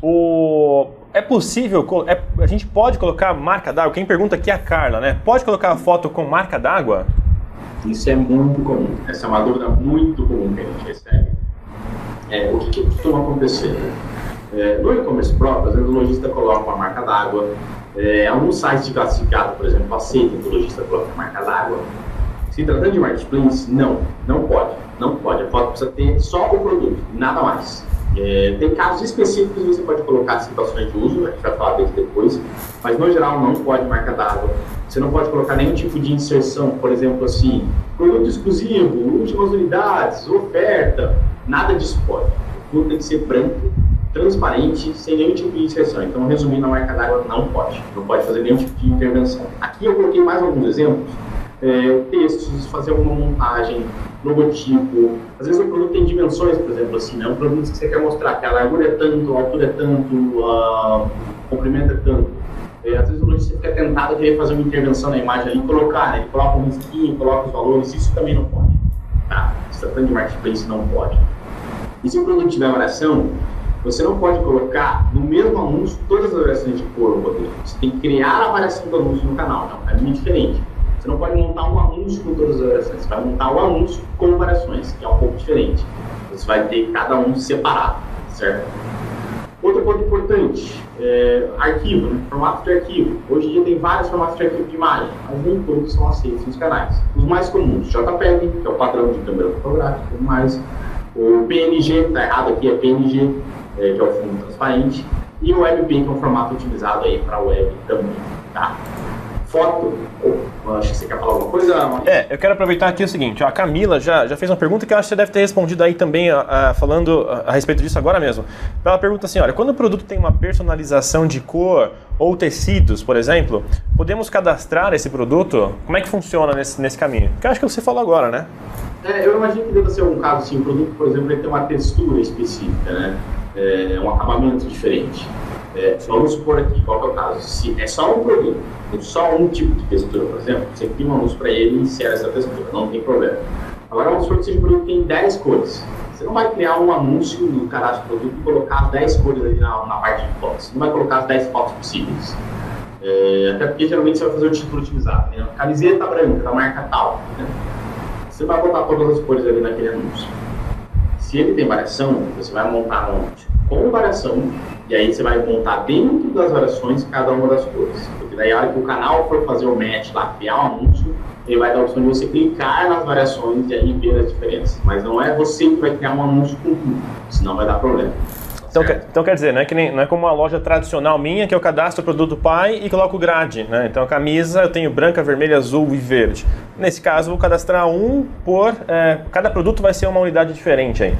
o, é possível, é, a gente pode colocar marca d'água? Quem pergunta aqui é a Carla, né? Pode colocar a foto com marca d'água? Isso é muito comum. Essa é uma dúvida muito comum que a gente recebe. É, o que, que costuma acontecer? É, no e-commerce próprio, às vezes o lojista coloca uma marca d'água. É, alguns sites classificado, por exemplo, aceitam que o lojista coloque a marca d'água. Se tratando de marketplace, não, não pode. Não pode. A foto precisa ter só o produto, nada mais. É, tem casos específicos que você pode colocar situações de uso, a gente vai falar deles depois, mas no geral não pode marca d'água. Você não pode colocar nenhum tipo de inserção, por exemplo, assim, produto exclusivo, últimas unidades, oferta, nada disso pode. O produto tem que ser branco, transparente, sem nenhum tipo de inserção. Então, resumindo, a marca d'água não pode, não pode fazer nenhum tipo de intervenção. Aqui eu coloquei mais alguns exemplos, é, textos, fazer alguma montagem, logotipo. Às vezes o produto tem dimensões, por exemplo, assim, né? Um produto que você quer mostrar que a largura é tanto, a altura é tanto, a comprimento é tanto. É, às vezes o lojista fica tentado querer fazer uma intervenção na imagem ali e colocar, né? Ele coloca um risquinho, coloca os valores, isso também não pode. Tá? Se tratando de marketplace, não pode. E se o produto tiver variação, você não pode colocar no mesmo anúncio todas as variações de cor. Você tem que criar a variação do anúncio no canal, é um caminho diferente. Você não pode montar um anúncio com todas as variações, você vai montar um anúncio com variações, que é um pouco diferente. Você vai ter cada um separado, certo? Outro ponto importante, é, arquivo, né? formato de arquivo. Hoje em dia tem vários formatos de arquivo de imagem, mas nem todos são aceitos nos canais. Os mais comuns, JPEG, que é o padrão de câmera fotográfica, mais o PNG, está errado aqui, é PNG, é, que é o fundo transparente, e o WebP, que é um formato utilizado aí para web também, tá? Foto. acho que você quer falar alguma coisa? É, eu quero aproveitar aqui o seguinte: a Camila já, já fez uma pergunta que eu acho que você deve ter respondido aí também, a, a, falando a, a, respeito disso agora mesmo. Ela pergunta assim: olha, quando o produto tem uma personalização de cor ou tecidos, por exemplo, podemos cadastrar esse produto? Como é que funciona nesse, nesse caminho? Que eu acho que você falou agora, né? É, eu imagino que deva ser um caso assim: o produto, por exemplo, ele tem uma textura específica, né? É, um acabamento diferente. É, vamos supor aqui, qual é o caso? Se é só um produto, tem só um tipo de textura, por exemplo, você cria uma luz para ele e insere essa textura, não tem problema. Agora vamos supor que um produto que tem 10 cores. Você não vai criar um anúncio no cadastro do produto e colocar as 10 cores ali na, na parte de fotos. Você não vai colocar as 10 fotos possíveis. É, até porque geralmente você vai fazer o título utilizado. Né? Camiseta branca, da marca tal. Né? Você vai botar todas as cores ali naquele anúncio. Se ele tem variação, você vai montar um com variação e aí você vai montar dentro das variações cada uma das cores. Porque daí a hora que o canal for fazer o match lá, criar um anúncio, ele vai dar a opção de você clicar nas variações e aí ver as diferenças. Mas não é você que vai criar um anúncio com tudo, senão vai dar problema. Então, então, quer dizer, não é, que nem, não é como uma loja tradicional minha que eu cadastro o produto pai e coloco grade. Né? Então a camisa eu tenho branca, vermelha, azul e verde. Nesse caso, vou cadastrar um por. É, cada produto vai ser uma unidade diferente aí.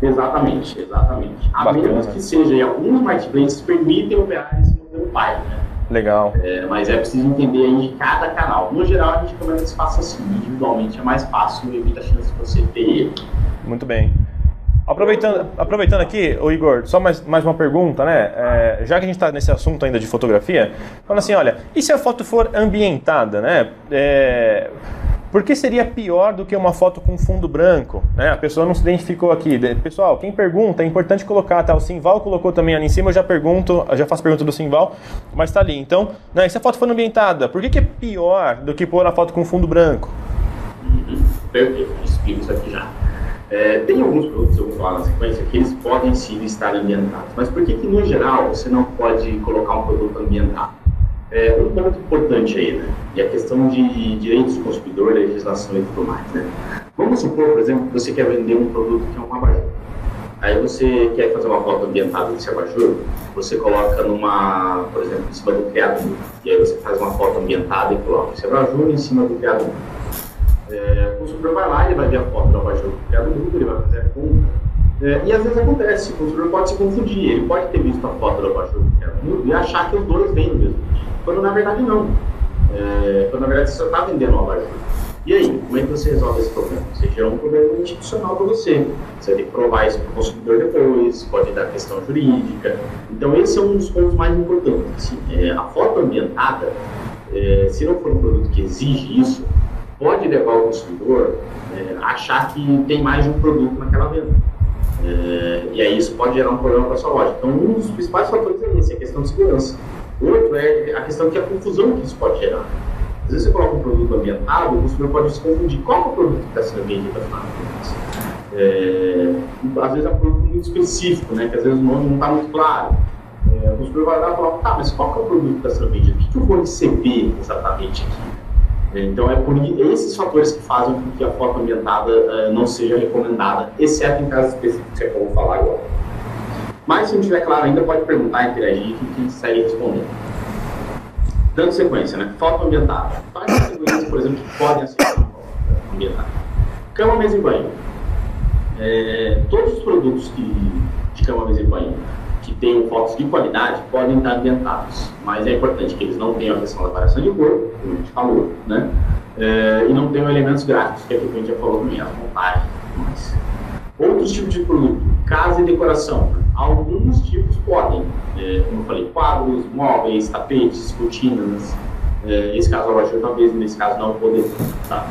Exatamente, exatamente. A Bacana. menos que seja, e alguns marketplaces permitem operar esse modelo pai, né? Legal. É, mas é preciso entender aí cada canal. No geral, a gente recomenda que se faça assim. Individualmente é mais fácil e evita a chance de você ter erro. Muito bem. Aproveitando, aproveitando aqui, o Igor, só mais, mais uma pergunta, né? É, já que a gente está nesse assunto ainda de fotografia, falando assim, olha, e se a foto for ambientada, né? É, por que seria pior do que uma foto com fundo branco? Né? A pessoa não se identificou aqui. Pessoal, quem pergunta, é importante colocar, tá? O Simval colocou também ali em cima, eu já pergunto, eu já faço pergunta do Simval, mas tá ali. Então, né, se a foto for ambientada, por que, que é pior do que pôr a foto com fundo branco? Perfeito, explico isso aqui já. É, tem alguns produtos, eu vou falar na sequência, que eles podem sim estar ambientados. Mas por que, que no geral, você não pode colocar um produto ambientado? É, um ponto importante aí, né? E a questão de direitos do consumidor, legislação e tudo mais, né? Vamos supor, por exemplo, que você quer vender um produto que é um abajur. Aí você quer fazer uma foto ambientada desse abajur, você coloca numa, por exemplo, em cima do criado E aí você faz uma foto ambientada e coloca esse abajur em cima do criado é, o consumidor vai lá, ele vai ver a foto do abajur do criado ele vai fazer a compra. É, e às vezes acontece, o consumidor pode se confundir, ele pode ter visto a foto do criado e achar que os dois vêm mesmo quando na verdade não. É, quando na verdade você está vendendo uma abajur. E aí, como é que você resolve esse problema? Você gera um problema institucional para você. Você tem que provar isso para o consumidor depois, pode dar questão jurídica. Então, esse é um dos pontos mais importantes. Assim, é, a foto ambientada, é, se não for um produto que exige isso, pode levar o consumidor é, a achar que tem mais de um produto naquela venda. É, e aí isso pode gerar um problema para a sua loja. Então, um dos principais fatores é esse, é a questão de segurança. Outro é a questão que a confusão que isso pode gerar. Às vezes você coloca um produto ambientado, o consumidor pode se confundir. Qual é o produto que está sendo vendido afinal é, Às vezes é um produto muito específico, né, que às vezes o nome não está muito claro. É, o consumidor vai lá e fala, tá, mas qual é o produto que está sendo vendido? O que, que eu vou receber exatamente aqui? É, então, é por esses fatores que fazem com que a foto ambientada uh, não seja recomendada, exceto em casos específicos que é eu vou falar agora. Mas se não tiver claro ainda, pode perguntar, interagir, que a gente segue respondendo. Dando sequência, né? Foto ambientada. Quais as seguranças, por exemplo, que podem aceitar uma foto ambientada? Cama, mesa e banho. É, todos os produtos que, de cama, mesa e banho tenham fotos de qualidade podem estar ambientados, mas é importante que eles não tenham a questão da variação de cor, como a gente falou, né? É, e não tenham elementos gráficos, que é o que a gente já falou também, as montagens. Mas... Outros tipos de produto, casa e decoração. Alguns tipos podem, é, como eu falei, quadros, móveis, tapetes, cortinas. É, esse caso, o abajur talvez, nesse caso, não poderia. Tá?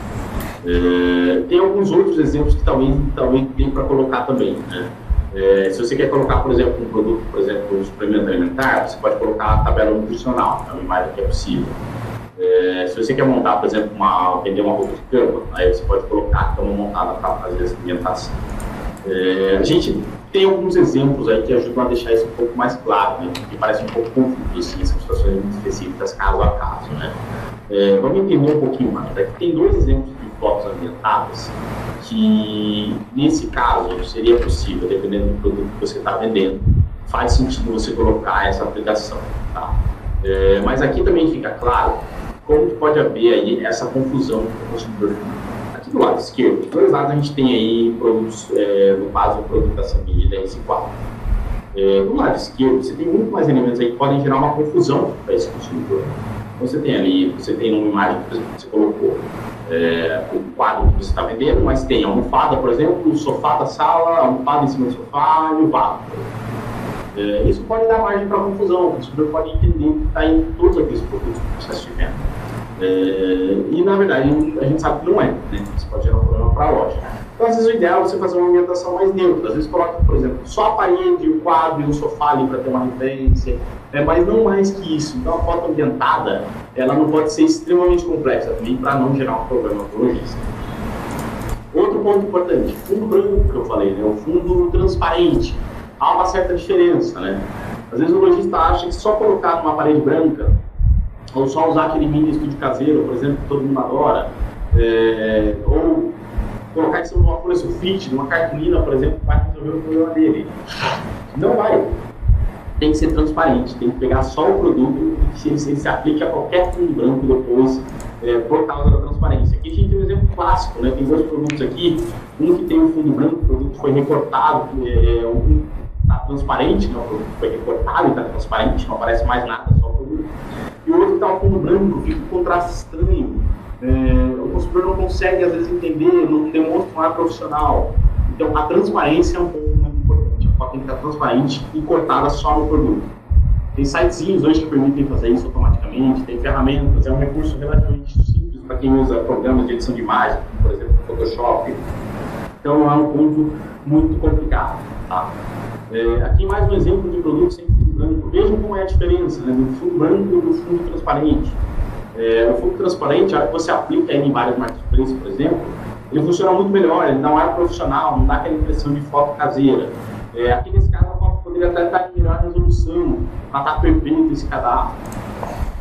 É, tem alguns outros exemplos que talvez, talvez tem para colocar também. Né? É, se você quer colocar, por exemplo, um produto, por exemplo, um suplemento alimentar, você pode colocar a tabela nutricional, é o mais que é possível. É, se você quer montar, por exemplo, uma, vender uma roupa de cama, aí você pode colocar a cama montada para fazer essa alimentação. É, a gente tem alguns exemplos aí que ajudam a deixar isso um pouco mais claro, né? Porque parece um pouco confuso, assim, são situações muito específicas, caso a caso, né? É, vamos entender um pouquinho mais. Aqui tem dois exemplos de fotos ambientadas que, nesse caso, seria possível, dependendo do produto que você está vendendo, faz sentido você colocar essa aplicação, tá? É, mas aqui também fica claro como pode haver aí essa confusão com o consumidor aqui do lado esquerdo, dos dois lados a gente tem aí produtos, é, no caso, produto da família da RC4. É, do lado esquerdo, você tem muito mais elementos aí que podem gerar uma confusão para esse consumidor. Então, você tem ali, você tem uma imagem que você colocou é, o quadro que você está vendendo, mas tem a almofada, por exemplo, o sofá da sala, a almofada em cima do sofá e o vaso. É, isso pode dar margem para confusão, o consumidor pode entender que está em todos aqueles produtos do processo de venda. É, e na verdade a gente sabe que não é, né? Isso pode gerar um problema para a loja. Então, às vezes, o ideal é você fazer uma ambientação mais neutra. Às vezes, coloca, por exemplo, só a parede, o quadro e o sofá ali para ter uma referência, é, mas não mais que isso. Então, a foto ambientada ela não pode ser extremamente complexa também para não gerar um problema para o. Outro ponto importante: fundo branco que eu falei, né? o fundo transparente. Há uma certa diferença, né? Às vezes, o lojista acha que só colocar numa parede branca ou só usar aquele mini estúdio caseiro, por exemplo, que todo mundo adora, é, ou colocar isso numa folha sulfite, numa cartolina, por exemplo, vai resolver o problema dele. Não vai. Tem que ser transparente, tem que pegar só o produto e se ele, se, aplique a qualquer fundo branco depois, é, por causa da transparência. Aqui a gente tem um exemplo clássico, né? tem dois produtos aqui, um que tem um fundo branco, o produto foi recortado, é, um está transparente, né? o produto foi recortado e está transparente, não aparece mais nada, só o produto e o outro está ao fundo branco, fica um contraste estranho. É, o consumidor não consegue, às vezes, entender, não demonstra um ar profissional. Então, a transparência é um ponto muito importante. A tem que estar transparente e cortada só no produto. Tem sitezinhos hoje que permitem fazer isso automaticamente, tem ferramentas, é um recurso relativamente simples para quem usa programas de edição de imagem, como, por exemplo, Photoshop. Então é um ponto muito complicado. Tá? É, aqui mais um exemplo de produto sem fundo branco. Vejam como é a diferença né, do fundo branco e do fundo transparente. É, o fundo transparente, a hora que você aplica ele em vários marketplaces, por exemplo, ele funciona muito melhor, ele não é profissional, não dá aquela impressão de foto caseira. É, aqui nesse caso a foto poderia até estar em melhor resolução, para estar perfeito esse cadastro.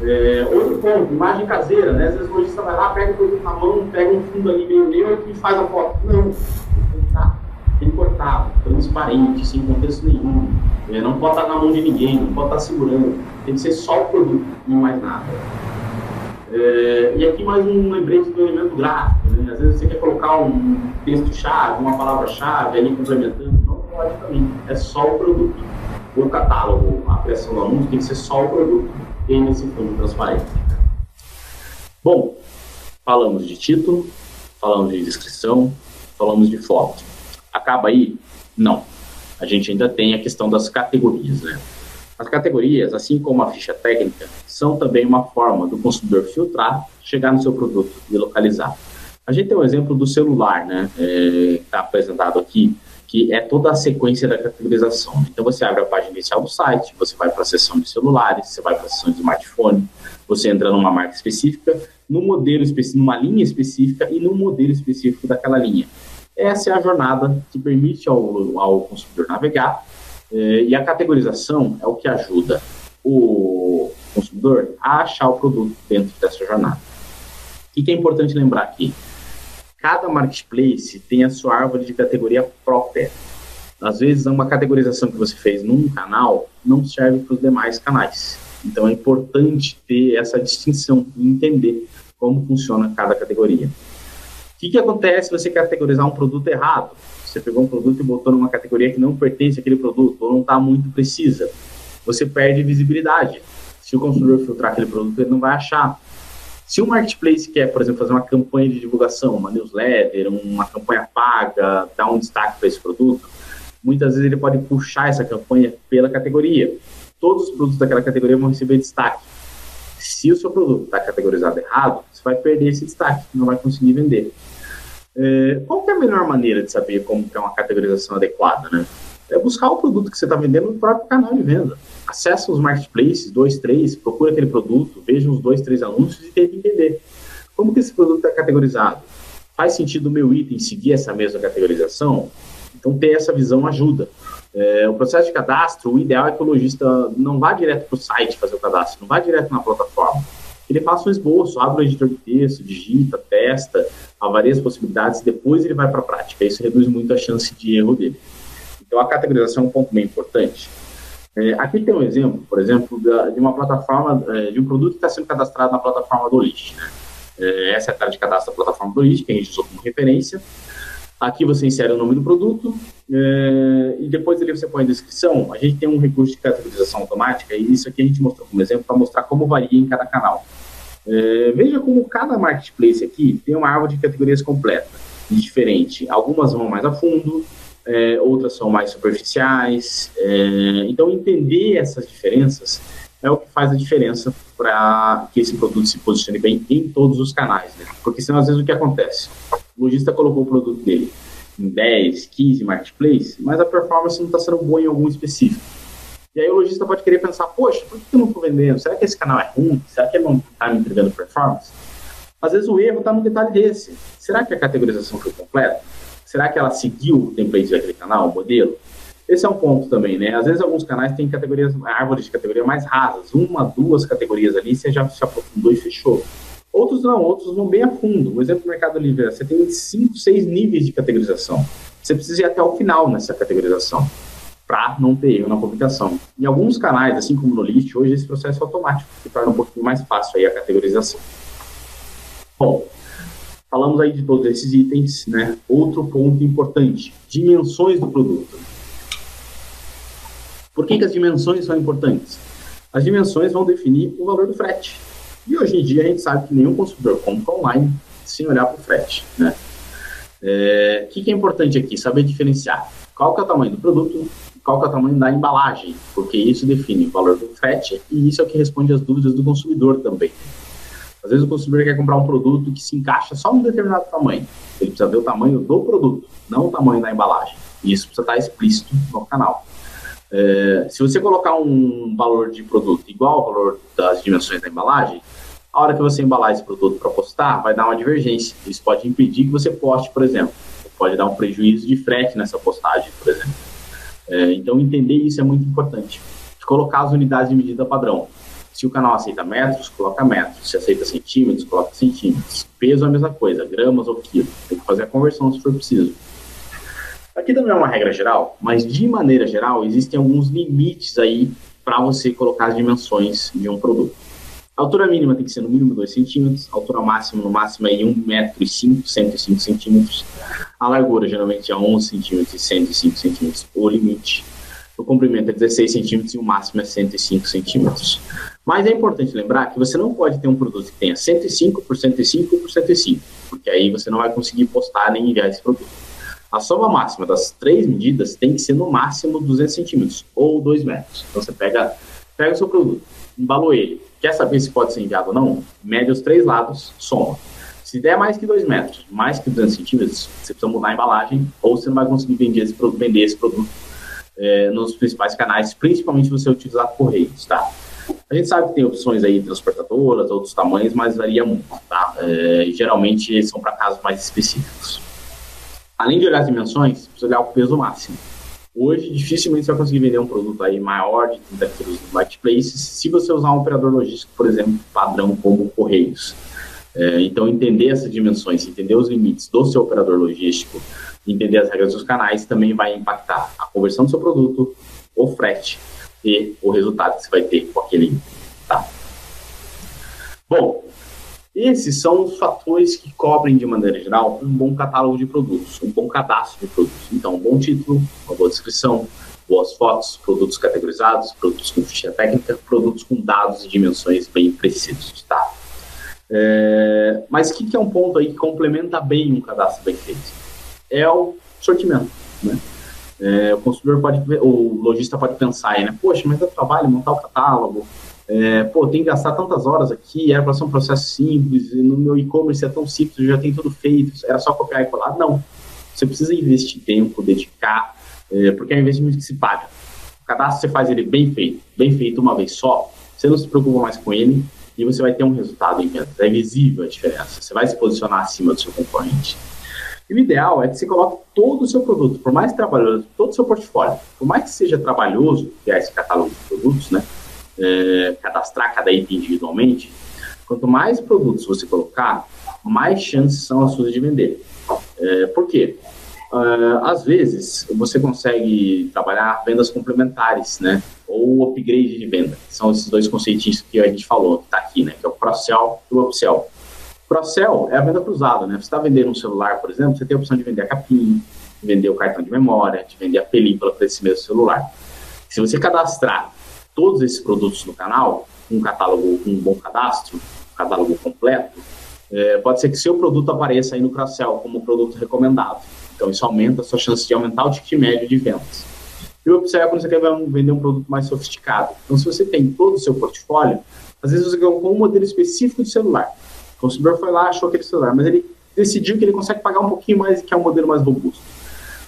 É, outro ponto, imagem caseira, né? Às vezes o lojista vai lá, pega o produto na mão, pega um fundo ali meio neutro e faz a foto. Não, tem que estar importado, transparente, sem contexto nenhum. É, não pode estar na mão de ninguém, não pode estar segurando. Tem que ser só o produto, não mais nada. É, e aqui mais um lembrete do elemento gráfico. Né? Às vezes você quer colocar um texto-chave, uma palavra-chave ali complementando. Não pode também. É só o produto. O catálogo, a criação do anúncio tem que ser só o produto e nesse fundo transparente. Bom, falamos de título, falamos de descrição, falamos de foto. Acaba aí? Não. A gente ainda tem a questão das categorias, né? As categorias, assim como a ficha técnica, são também uma forma do consumidor filtrar, chegar no seu produto e localizar. A gente tem um exemplo do celular, né? É, está apresentado aqui, que é toda a sequência da categorização. Então você abre a página inicial do site, você vai para a seção de celulares, você vai para a seção de smartphone, você entra numa marca específica, no modelo específico, numa linha específica e no modelo específico daquela linha. Essa é a jornada que permite ao, ao consumidor navegar é, e a categorização é o que ajuda o consumidor a achar o produto dentro dessa jornada. O que é importante lembrar aqui? Cada marketplace tem a sua árvore de categoria própria. Às vezes, uma categorização que você fez num canal não serve para os demais canais. Então, é importante ter essa distinção e entender como funciona cada categoria. O que, que acontece se você categorizar um produto errado? Você pegou um produto e botou numa categoria que não pertence àquele produto ou não está muito precisa. Você perde visibilidade. Se o consumidor filtrar aquele produto, ele não vai achar. Se o marketplace quer, por exemplo, fazer uma campanha de divulgação, uma newsletter, uma campanha paga, dar um destaque para esse produto, muitas vezes ele pode puxar essa campanha pela categoria. Todos os produtos daquela categoria vão receber destaque. Se o seu produto está categorizado errado, você vai perder esse destaque, não vai conseguir vender. É, qual é a melhor maneira de saber como é uma categorização adequada, né? É buscar o produto que você está vendendo no próprio canal de venda. Acesse os marketplaces, dois, três, procura aquele produto, veja os dois, três anúncios e tente entender como que esse produto está categorizado. Faz sentido o meu item seguir essa mesma categorização? Então, ter essa visão ajuda. É, o processo de cadastro, o ideal é que o lojista não vá direto para o site fazer o cadastro, não vá direto na plataforma. Ele faça um esboço, abre o editor de texto, digita, testa, avalia as possibilidades, depois ele vai para a prática. Isso reduz muito a chance de erro dele. Então, a categorização é um ponto bem importante. É, aqui tem um exemplo, por exemplo, da, de uma plataforma, é, de um produto que está sendo cadastrado na plataforma do List. Né? É, essa é a cara de cadastro da plataforma do List, que a gente usou como referência. Aqui você insere o nome do produto é, e depois ali você põe a descrição. A gente tem um recurso de categorização automática e isso aqui a gente mostrou como exemplo para mostrar como varia em cada canal. É, veja como cada marketplace aqui tem uma árvore de categorias completa e diferente. Algumas vão mais a fundo, é, outras são mais superficiais. Então, entender essas diferenças é o que faz a diferença para que esse produto se posicione bem em todos os canais. Né? Porque senão, às vezes, o que acontece? O lojista colocou o produto dele em 10, 15 marketplaces, mas a performance não está sendo boa em algum específico. E aí o lojista pode querer pensar, poxa, por que eu não estou vendendo? Será que esse canal é ruim? Será que ele não está me entregando performance? Às vezes o erro está no detalhe desse. Será que a categorização foi completa? Será que ela seguiu o template daquele canal, o modelo? Esse é um ponto também, né? Às vezes alguns canais têm categorias, árvores de categoria mais rasas, uma, duas categorias ali, você já se aprofundou e fechou. Outros não, outros vão bem a fundo. O exemplo do Mercado Livre, você tem cinco, seis níveis de categorização. Você precisa ir até o final nessa categorização para não ter erro na publicação. Em alguns canais, assim como no List, hoje esse processo é automático, que torna um pouquinho mais fácil aí a categorização. Bom, falamos aí de todos esses itens, né? Outro ponto importante, dimensões do produto. Por que, que as dimensões são importantes? As dimensões vão definir o valor do frete. E hoje em dia a gente sabe que nenhum consumidor compra online sem olhar para o frete, né? É, o que, que é importante aqui? Saber diferenciar qual que é o tamanho do produto, qual que é o tamanho da embalagem, porque isso define o valor do frete e isso é o que responde às dúvidas do consumidor também. Às vezes o consumidor quer comprar um produto que se encaixa só num determinado tamanho. Ele precisa ver o tamanho do produto, não o tamanho da embalagem. E isso precisa estar explícito no canal. É, se você colocar um valor de produto igual ao valor das dimensões da embalagem, a hora que você embalar esse produto para postar, vai dar uma divergência. Isso pode impedir que você poste, por exemplo. Pode dar um prejuízo de frete nessa postagem, por exemplo. É, então, entender isso é muito importante. Colocar as unidades de medida padrão. Se o canal aceita metros, coloca metros. Se aceita centímetros, coloca centímetros. Peso é a mesma coisa, gramas ou quilos. Tem que fazer a conversão se for preciso. Aqui também é uma regra geral, mas de maneira geral, existem alguns limites aí para você colocar as dimensões de um produto. A altura mínima tem que ser no mínimo 2 centímetros, a altura máxima no máximo é 1 metro e 5, 105 centímetros. A largura geralmente é 11 centímetros e 105 centímetros, o limite. O comprimento é 16 centímetros e o máximo é 105 centímetros. Mas é importante lembrar que você não pode ter um produto que tenha 105 por 105 por 105, porque aí você não vai conseguir postar nem enviar esse produto. A soma máxima das três medidas tem que ser no máximo 200 centímetros ou 2 metros. Então você pega, pega o seu produto, embalou ele, quer saber se pode ser enviado ou não? Mede os três lados, soma. Se der mais que 2 metros, mais que 200 centímetros, você precisa mudar a embalagem ou você não vai conseguir vender esse, vender esse produto é, nos principais canais, principalmente se você utilizar correios, tá? A gente sabe que tem opções aí transportadoras, outros tamanhos, mas varia muito, tá? É, geralmente são para casos mais específicos. Além de olhar as dimensões, precisa olhar o peso máximo. Hoje, dificilmente você vai conseguir vender um produto aí maior de 30 kg no marketplace se você usar um operador logístico, por exemplo, padrão como Correios. É, então, entender essas dimensões, entender os limites do seu operador logístico, entender as regras dos canais também vai impactar a conversão do seu produto, o frete e o resultado que você vai ter com aquele. Tá? Bom, esses são os fatores que cobrem, de maneira geral, um bom catálogo de produtos, um bom cadastro de produtos. Então, um bom título, uma boa descrição, boas fotos, produtos categorizados, produtos com ficha técnica, produtos com dados e dimensões bem precisos, tá? É, mas o que, que, é um ponto aí que complementa bem um cadastro bem feito? É o sortimento, né? É, o consumidor pode, o lojista pode pensar aí, né? Poxa, mas dá trabalho montar o catálogo, é, pô, tem que gastar tantas horas aqui, era para ser um processo simples, no meu e-commerce é tão simples, já tenho tudo feito, era só copiar e colar. Não. Você precisa investir tempo, dedicar, é, porque é um investimento que se paga. O cadastro você faz ele bem feito, bem feito uma vez só, você não se preocupa mais com ele e você vai ter um resultado em vendas. É visível a diferença. Você vai se posicionar acima do seu concorrente. E o ideal é que você coloque todo o seu produto, por mais trabalhoso, todo o seu portfólio, por mais que seja trabalhoso criar esse catálogo de produtos, né? É, cadastrar cada item individualmente, quanto mais produtos você colocar, mais chances são as suas de vender. É, por quê? Uh, às vezes você consegue trabalhar vendas complementares, né? Ou upgrade de venda. São esses dois conceitos que a gente falou, que está aqui, né? Que é o cross-sell e o upsell. Cross-sell é a venda cruzada, né? Você está vendendo um celular, por exemplo, você tem a opção de vender a capinha, de vender o cartão de memória, de vender a película para esse mesmo celular. Se você cadastrar todos esses produtos no canal, um catálogo, um bom cadastro, um catálogo completo, é, pode ser que seu produto apareça aí no Crossell como produto recomendado. Então, isso aumenta a sua chance de aumentar o ticket médio de vendas. E o é quando você quer vender um produto mais sofisticado. Então, se você tem todo o seu portfólio, às vezes você com um modelo específico de celular. O consumidor foi lá, achou aquele celular, mas ele decidiu que ele consegue pagar um pouquinho mais e que é um modelo mais robusto.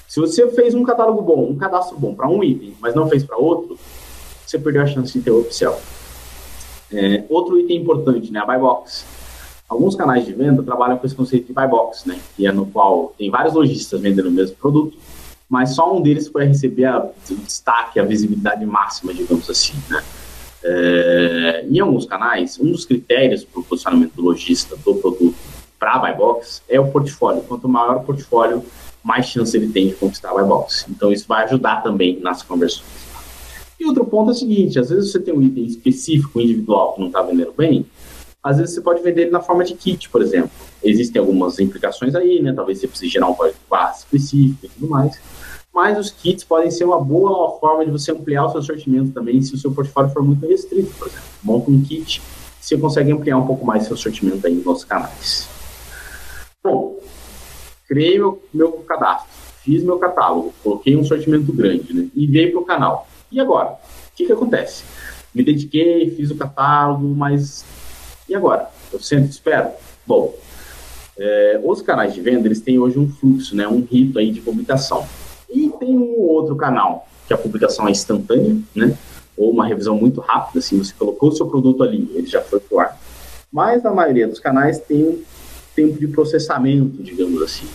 Se você fez um catálogo bom, um cadastro bom para um item, mas não fez para outro, você perdeu a chance de ter o upsell. É, outro item importante, né, a buy box. Alguns canais de venda trabalham com esse conceito de buy box, né, que é no qual tem vários lojistas vendendo o mesmo produto, mas só um deles vai receber a, o destaque, a visibilidade máxima, digamos assim, né. É, em alguns canais, um dos critérios para o posicionamento do lojista do produto para a buy box é o portfólio. Quanto maior o portfólio, mais chance ele tem de conquistar a buy box. Então isso vai ajudar também nas conversões. E outro ponto é o seguinte: às vezes você tem um item específico, individual, que não está vendendo bem, às vezes você pode vender ele na forma de kit, por exemplo. Existem algumas implicações aí, né? Talvez você precise gerar um código barra específico e tudo mais. Mas os kits podem ser uma boa forma de você ampliar o seu sortimento também, se o seu portfólio for muito restrito, por exemplo. Monta um kit, você consegue ampliar um pouco mais seu sortimento aí nos canais. Bom, criei meu, meu cadastro, fiz meu catálogo, coloquei um sortimento grande, né? E veio para o canal. E agora? O que, que acontece? Me dediquei, fiz o catálogo, mas e agora? Eu sento e espero? Bom, é, os canais de venda, eles têm hoje um fluxo, né, um rito aí de publicação. E tem um outro canal, que a publicação é instantânea, né, ou uma revisão muito rápida, assim, você colocou o seu produto ali, ele já foi pro ar. Mas a maioria dos canais tem um tempo de processamento, digamos assim.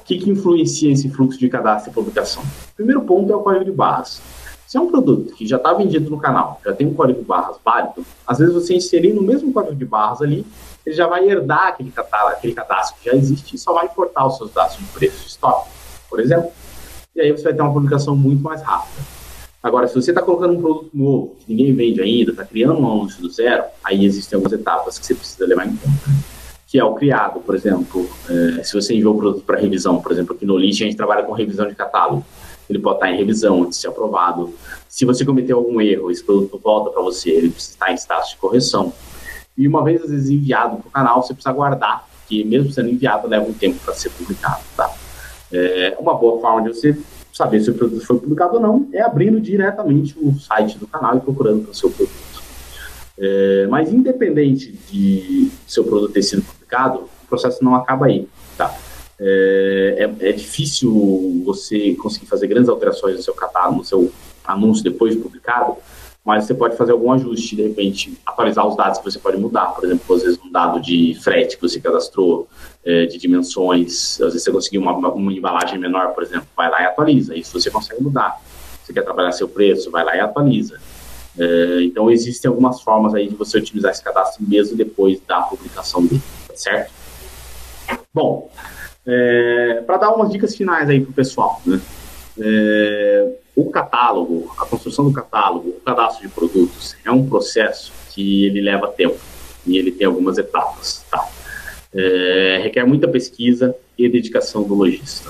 O que, que influencia esse fluxo de cadastro e publicação? O primeiro ponto é o código de barras. Se é um produto que já está vendido no canal, já tem um código de barras válido, às vezes você inserir no mesmo código de barras ali, ele já vai herdar aquele, catálogo, aquele cadastro que já existe e só vai importar os seus dados de preço de por exemplo. E aí você vai ter uma publicação muito mais rápida. Agora, se você está colocando um produto novo, que ninguém vende ainda, está criando um anúncio do zero, aí existem algumas etapas que você precisa levar em conta. Que é o criado, por exemplo, é, se você enviou o produto para revisão, por exemplo, aqui no List a gente trabalha com revisão de catálogo. Ele pode estar em revisão antes de ser aprovado. Se você cometeu algum erro, esse produto volta para você, ele precisa estar em status de correção. E uma vez, às vezes, enviado para o canal, você precisa aguardar, que mesmo sendo enviado, leva um tempo para ser publicado. Tá? É uma boa forma de você saber se o produto foi publicado ou não é abrindo diretamente o site do canal e procurando pelo seu produto. É, mas independente de seu produto ter sido publicado, o processo não acaba aí. Tá? É, é, é difícil você conseguir fazer grandes alterações no seu catálogo, no seu anúncio depois de publicado, mas você pode fazer algum ajuste, de repente, atualizar os dados que você pode mudar. Por exemplo, às vezes um dado de frete que você cadastrou, é, de dimensões, às vezes você conseguiu uma, uma embalagem menor, por exemplo, vai lá e atualiza. Isso você consegue mudar. Você quer trabalhar seu preço, vai lá e atualiza. É, então, existem algumas formas aí de você utilizar esse cadastro mesmo depois da publicação dele, certo? Bom, é, para dar umas dicas finais aí para o pessoal, né? É, o catálogo, a construção do catálogo, o cadastro de produtos é um processo que ele leva tempo e ele tem algumas etapas, tá? É, requer muita pesquisa e dedicação do lojista.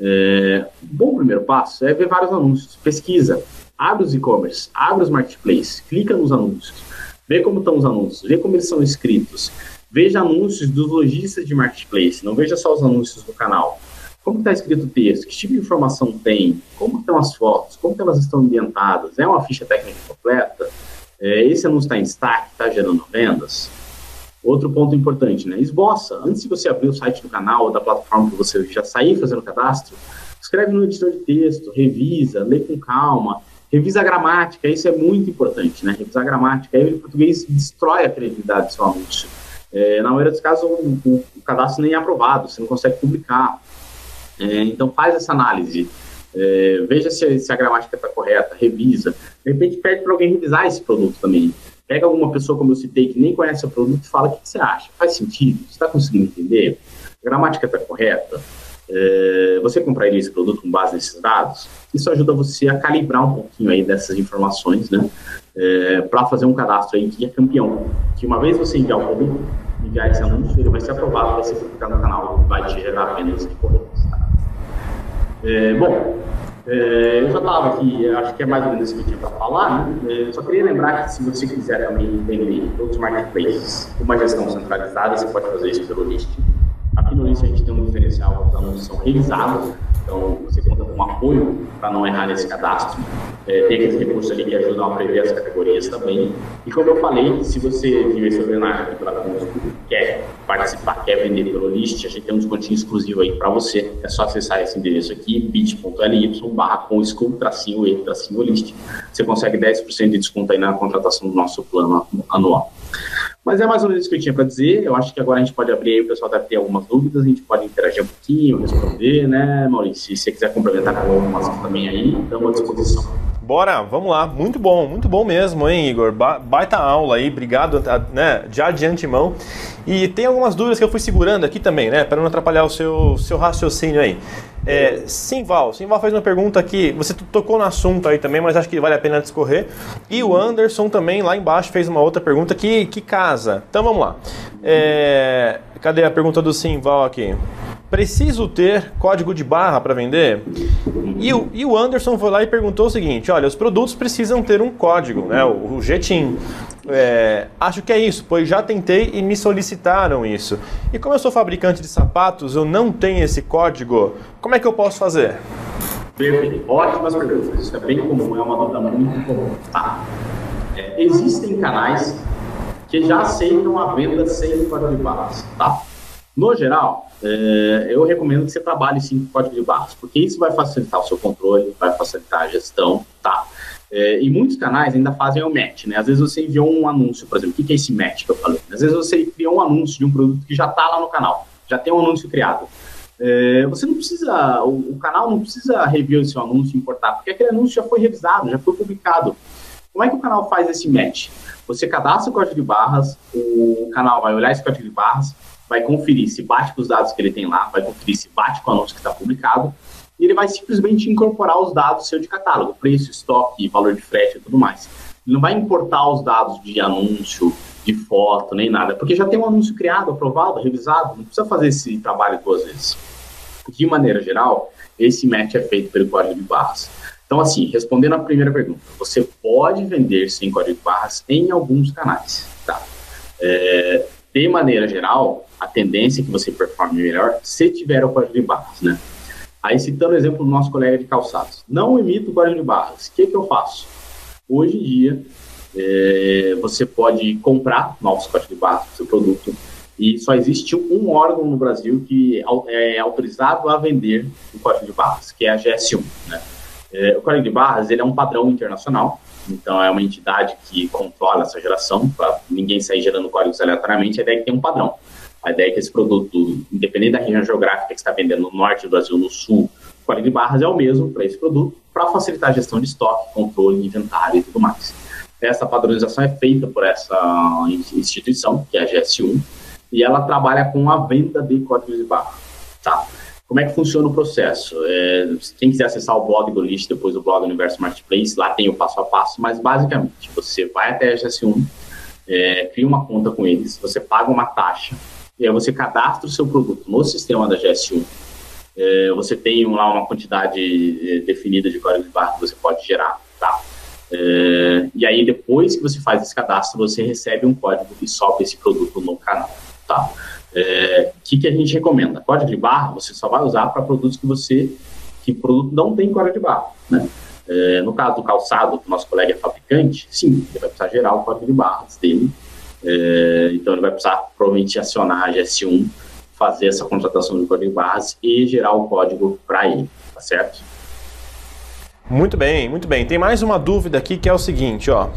É, bom primeiro passo é ver vários anúncios, pesquisa, abre os e-commerce, abre os marketplaces, clica nos anúncios, vê como estão os anúncios, vê como eles são escritos, veja anúncios dos lojistas de marketplace, não veja só os anúncios do canal. Como está escrito o texto? Que tipo de informação tem? Como estão as fotos? Como elas estão ambientadas? É uma ficha técnica completa? É, esse anúncio está em destaque? Está gerando vendas? Outro ponto importante, né? Esboça. Antes de você abrir o site do canal ou da plataforma que você já sair fazendo cadastro, escreve no editor de texto, revisa, lê com calma, revisa a gramática, isso é muito importante, né? Revisar a gramática. Aí o português destrói a credibilidade do seu anúncio. É, na maioria dos casos, o, o, o cadastro nem é aprovado, você não consegue publicar. É, então faz essa análise, é, veja se, se, a gramática está correta, revisa. De repente pede para alguém revisar esse produto também. Pega alguma pessoa, como eu citei, que nem conhece o produto e fala o que, que você acha. Faz sentido? Você está conseguindo entender? A gramática está correta? É, você compraria esse produto com base nesses dados? Isso ajuda você a calibrar um pouquinho aí dessas informações, né? É, para fazer um cadastro aí que é campeão. Que uma vez você enviar o produto, enviar esse anúncio, ele vai ser aprovado, vai ser publicado no canal, vai te gerar apenas recorrentes. Tá? É, bom, é, eu já estava aqui, acho que é mais ou menos isso que eu tinha para falar. Né? É, só queria lembrar que se você quiser também entender todos os marketplaces uma gestão centralizada, você pode fazer isso pelo List. Aqui no List a gente tem um diferencial, os anúncios são revisados então, você conta com um apoio para não errar nesse cadastro. É, tem aqueles recursos ali que ajudam a prever as categorias também. E como eu falei, se você viu esse webinar aqui pela Consul, quer participar, quer vender pelo List, a gente tem um descontinho exclusivo aí para você. É só acessar esse endereço aqui, bit.ly barra com school, tracinho e tracinho list. Você consegue 10% de desconto aí na contratação do nosso plano anual. Mas é mais ou menos isso que eu tinha para dizer. Eu acho que agora a gente pode abrir aí, o pessoal deve ter algumas dúvidas, a gente pode interagir um pouquinho, responder, né, Maurício? Se você quiser complementar com algumas também aí, estamos à disposição. Bora, vamos lá. Muito bom, muito bom mesmo, hein, Igor? Ba baita aula aí, obrigado né, já de antemão. E tem algumas dúvidas que eu fui segurando aqui também, né, para não atrapalhar o seu, seu raciocínio aí. É, Simval, Simval fez uma pergunta aqui, você tocou no assunto aí também, mas acho que vale a pena discorrer. E o Anderson também lá embaixo fez uma outra pergunta que, que casa. Então vamos lá. É, cadê a pergunta do Simval aqui? Preciso ter código de barra para vender? E o, e o, Anderson foi lá e perguntou o seguinte: olha, os produtos precisam ter um código, né? O, o. É, acho que é isso, pois já tentei e me solicitaram isso. E como eu sou fabricante de sapatos, eu não tenho esse código, como é que eu posso fazer? Perfeito, ótimas perguntas. Isso é bem comum, é uma dúvida muito comum. Tá. É, existem canais que já aceitam a venda sem código de barras, tá? No geral, é, eu recomendo que você trabalhe sim com código de barras, porque isso vai facilitar o seu controle, vai facilitar a gestão, tá? É, e muitos canais ainda fazem o match, né? Às vezes você enviou um anúncio, por exemplo, o que é esse match que eu falei? Às vezes você criou um anúncio de um produto que já está lá no canal, já tem um anúncio criado. É, você não precisa, o, o, canal não precisa rever o seu anúncio e importar, porque aquele anúncio já foi revisado, já foi publicado. Como é que o canal faz esse match? Você cadastra o código de barras, o canal vai olhar esse código de barras, vai conferir se bate com os dados que ele tem lá, vai conferir se bate com o anúncio que está publicado, e ele vai simplesmente incorporar os dados seu de catálogo, preço, estoque, valor de frete e tudo mais. Ele não vai importar os dados de anúncio, de foto, nem nada, porque já tem um anúncio criado, aprovado, revisado, não precisa fazer esse trabalho duas vezes. De maneira geral, esse match é feito pelo código de barras. Então, assim, respondendo a primeira pergunta, você pode vender sem código de barras em alguns canais, tá? É, de maneira geral, a tendência é que você performe melhor se tiver o código de barras, né? Aí, citando o exemplo do nosso colega de calçados, não emito o código de barras, o que, que eu faço? Hoje em dia, é, você pode comprar novos códigos de barras para seu produto e só existe um órgão no Brasil que é autorizado a vender o código de barras, que é a GS1. Né? É, o código de barras ele é um padrão internacional, então é uma entidade que controla essa geração, para ninguém sair gerando códigos aleatoriamente, a ideia é que tem um padrão. A ideia é que esse produto, independente da região geográfica que está vendendo no norte do Brasil, no sul, o código de barras é o mesmo para esse produto, para facilitar a gestão de estoque, controle, inventário e tudo mais. Essa padronização é feita por essa instituição, que é a GS1, e ela trabalha com a venda de códigos de barra. Tá? Como é que funciona o processo? É, quem quiser acessar o blog do List, depois o blog Universo Marketplace, lá tem o passo a passo, mas basicamente você vai até a GS1, é, cria uma conta com eles, você paga uma taxa, e aí você cadastra o seu produto no sistema da GS1. É, você tem lá uma quantidade é, definida de códigos de barra que você pode gerar, tá? É, e aí, depois que você faz esse cadastro, você recebe um código que sobe esse produto no canal. Tá? O é, que, que a gente recomenda? Código de barra você só vai usar para produtos que você que produto não tem código de barra. Né? É, no caso do calçado, que o nosso colega é fabricante, sim, ele vai precisar gerar o código de barras dele. É, então, ele vai precisar provavelmente acionar a GS1, fazer essa contratação de código de barras e gerar o código para ele, tá certo? Muito bem, muito bem. Tem mais uma dúvida aqui que é o seguinte, ó.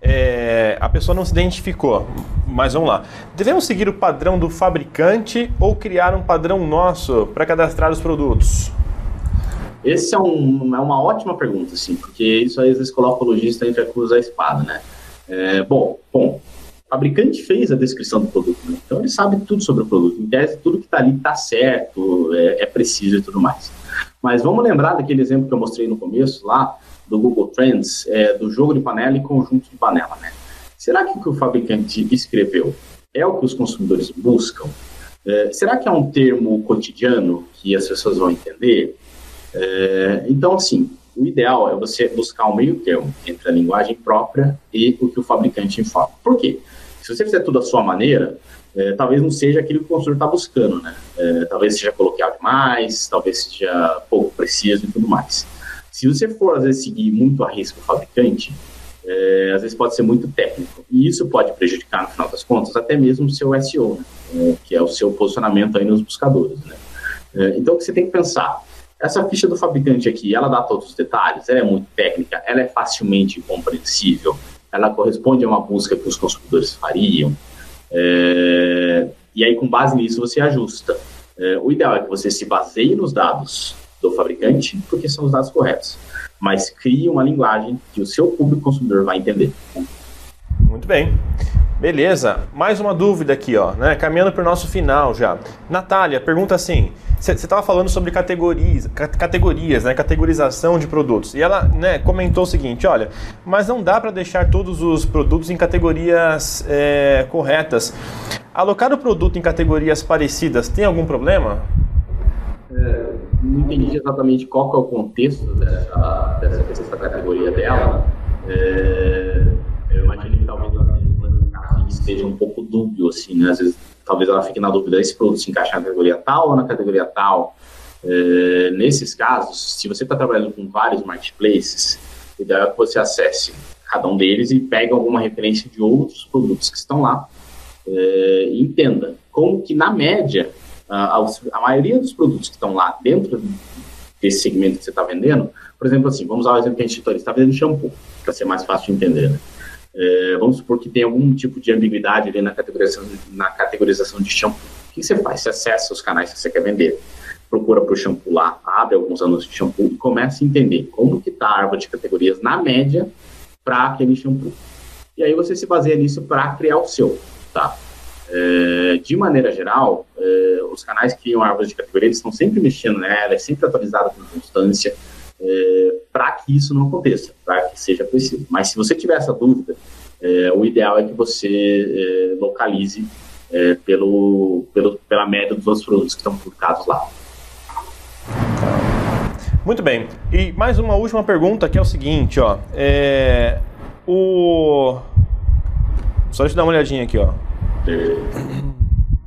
É, a pessoa não se identificou, mas vamos lá. Devemos seguir o padrão do fabricante ou criar um padrão nosso para cadastrar os produtos? Esse é, um, é uma ótima pergunta, sim, porque isso aí às vezes coloca o lojista entre a cruz e a espada, né? É, bom, bom, fabricante fez a descrição do produto, né? então ele sabe tudo sobre o produto. Em tese, tudo que está ali está certo, é, é preciso e tudo mais. Mas vamos lembrar daquele exemplo que eu mostrei no começo lá, do Google Trends, é, do jogo de panela e conjunto de panela, né? Será que o que o fabricante escreveu é o que os consumidores buscam? É, será que é um termo cotidiano que as pessoas vão entender? É, então, assim, o ideal é você buscar um meio termo entre a linguagem própria e o que o fabricante informa. Por quê? Se você fizer tudo da sua maneira, é, talvez não seja aquilo que o consumidor está buscando, né? É, talvez seja coloquial demais, talvez seja pouco preciso e tudo mais. Se você for, às vezes, seguir muito a risco o fabricante, é, às vezes pode ser muito técnico. E isso pode prejudicar, no final das contas, até mesmo o seu SEO, né? É, que é o seu posicionamento aí nos buscadores, né? É, então, o que você tem que pensar? Essa ficha do fabricante aqui, ela dá todos os detalhes, ela é muito técnica, ela é facilmente compreensível, ela corresponde a uma busca que os consumidores fariam, é, e aí, com base nisso, você ajusta. É, o ideal é que você se baseie nos dados do fabricante, porque são os dados corretos, mas crie uma linguagem que o seu público consumidor vai entender. Muito bem. Beleza. Mais uma dúvida aqui, ó, né? Caminhando para o nosso final já. Natália pergunta assim: você estava falando sobre categorias, categorias, né? Categorização de produtos. E ela né, comentou o seguinte: olha, mas não dá para deixar todos os produtos em categorias é, corretas. Alocar o produto em categorias parecidas tem algum problema? É, não entendi exatamente qual é o contexto dessa, dessa, dessa categoria dela. É, eu imagino que talvez esteja um pouco dúbio, assim, né? Às vezes, talvez ela fique na dúvida, esse produto se encaixa na categoria tal ou na categoria tal. É, nesses casos, se você está trabalhando com vários marketplaces, o ideal é que você acesse cada um deles e pega alguma referência de outros produtos que estão lá é, e entenda como que, na média, a, a maioria dos produtos que estão lá dentro desse segmento que você está vendendo, por exemplo, assim, vamos usar o exemplo que a gente está vendendo shampoo, para ser mais fácil de entender. Né? É, vamos supor que tem algum tipo de ambiguidade ali na categorização, na categorização de shampoo. O que você faz? Você acessa os canais que você quer vender, procura por shampoo lá, abre alguns anúncios de shampoo e começa a entender como que está a árvore de categorias na média para aquele shampoo. E aí você se baseia nisso para criar o seu, tá? É, de maneira geral, é, os canais que criam árvores de categoria eles estão sempre mexendo nela, é sempre atualizada com constância, é, para que isso não aconteça, para que seja preciso. Mas se você tiver essa dúvida, é, o ideal é que você é, localize é, pelo, pelo, pela média dos outros produtos que estão publicados lá. Muito bem. E mais uma última pergunta que é o seguinte, ó. É, o... Só deixa eu dar uma olhadinha aqui, ó.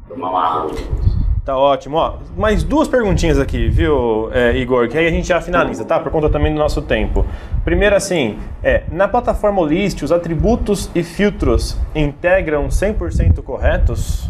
Tomar uma água. Tá ótimo. Ó, mais duas perguntinhas aqui, viu, é, Igor? Que aí a gente já finaliza, tá? Por conta também do nosso tempo. Primeiro, assim, é, na plataforma List, os atributos e filtros integram 100% corretos?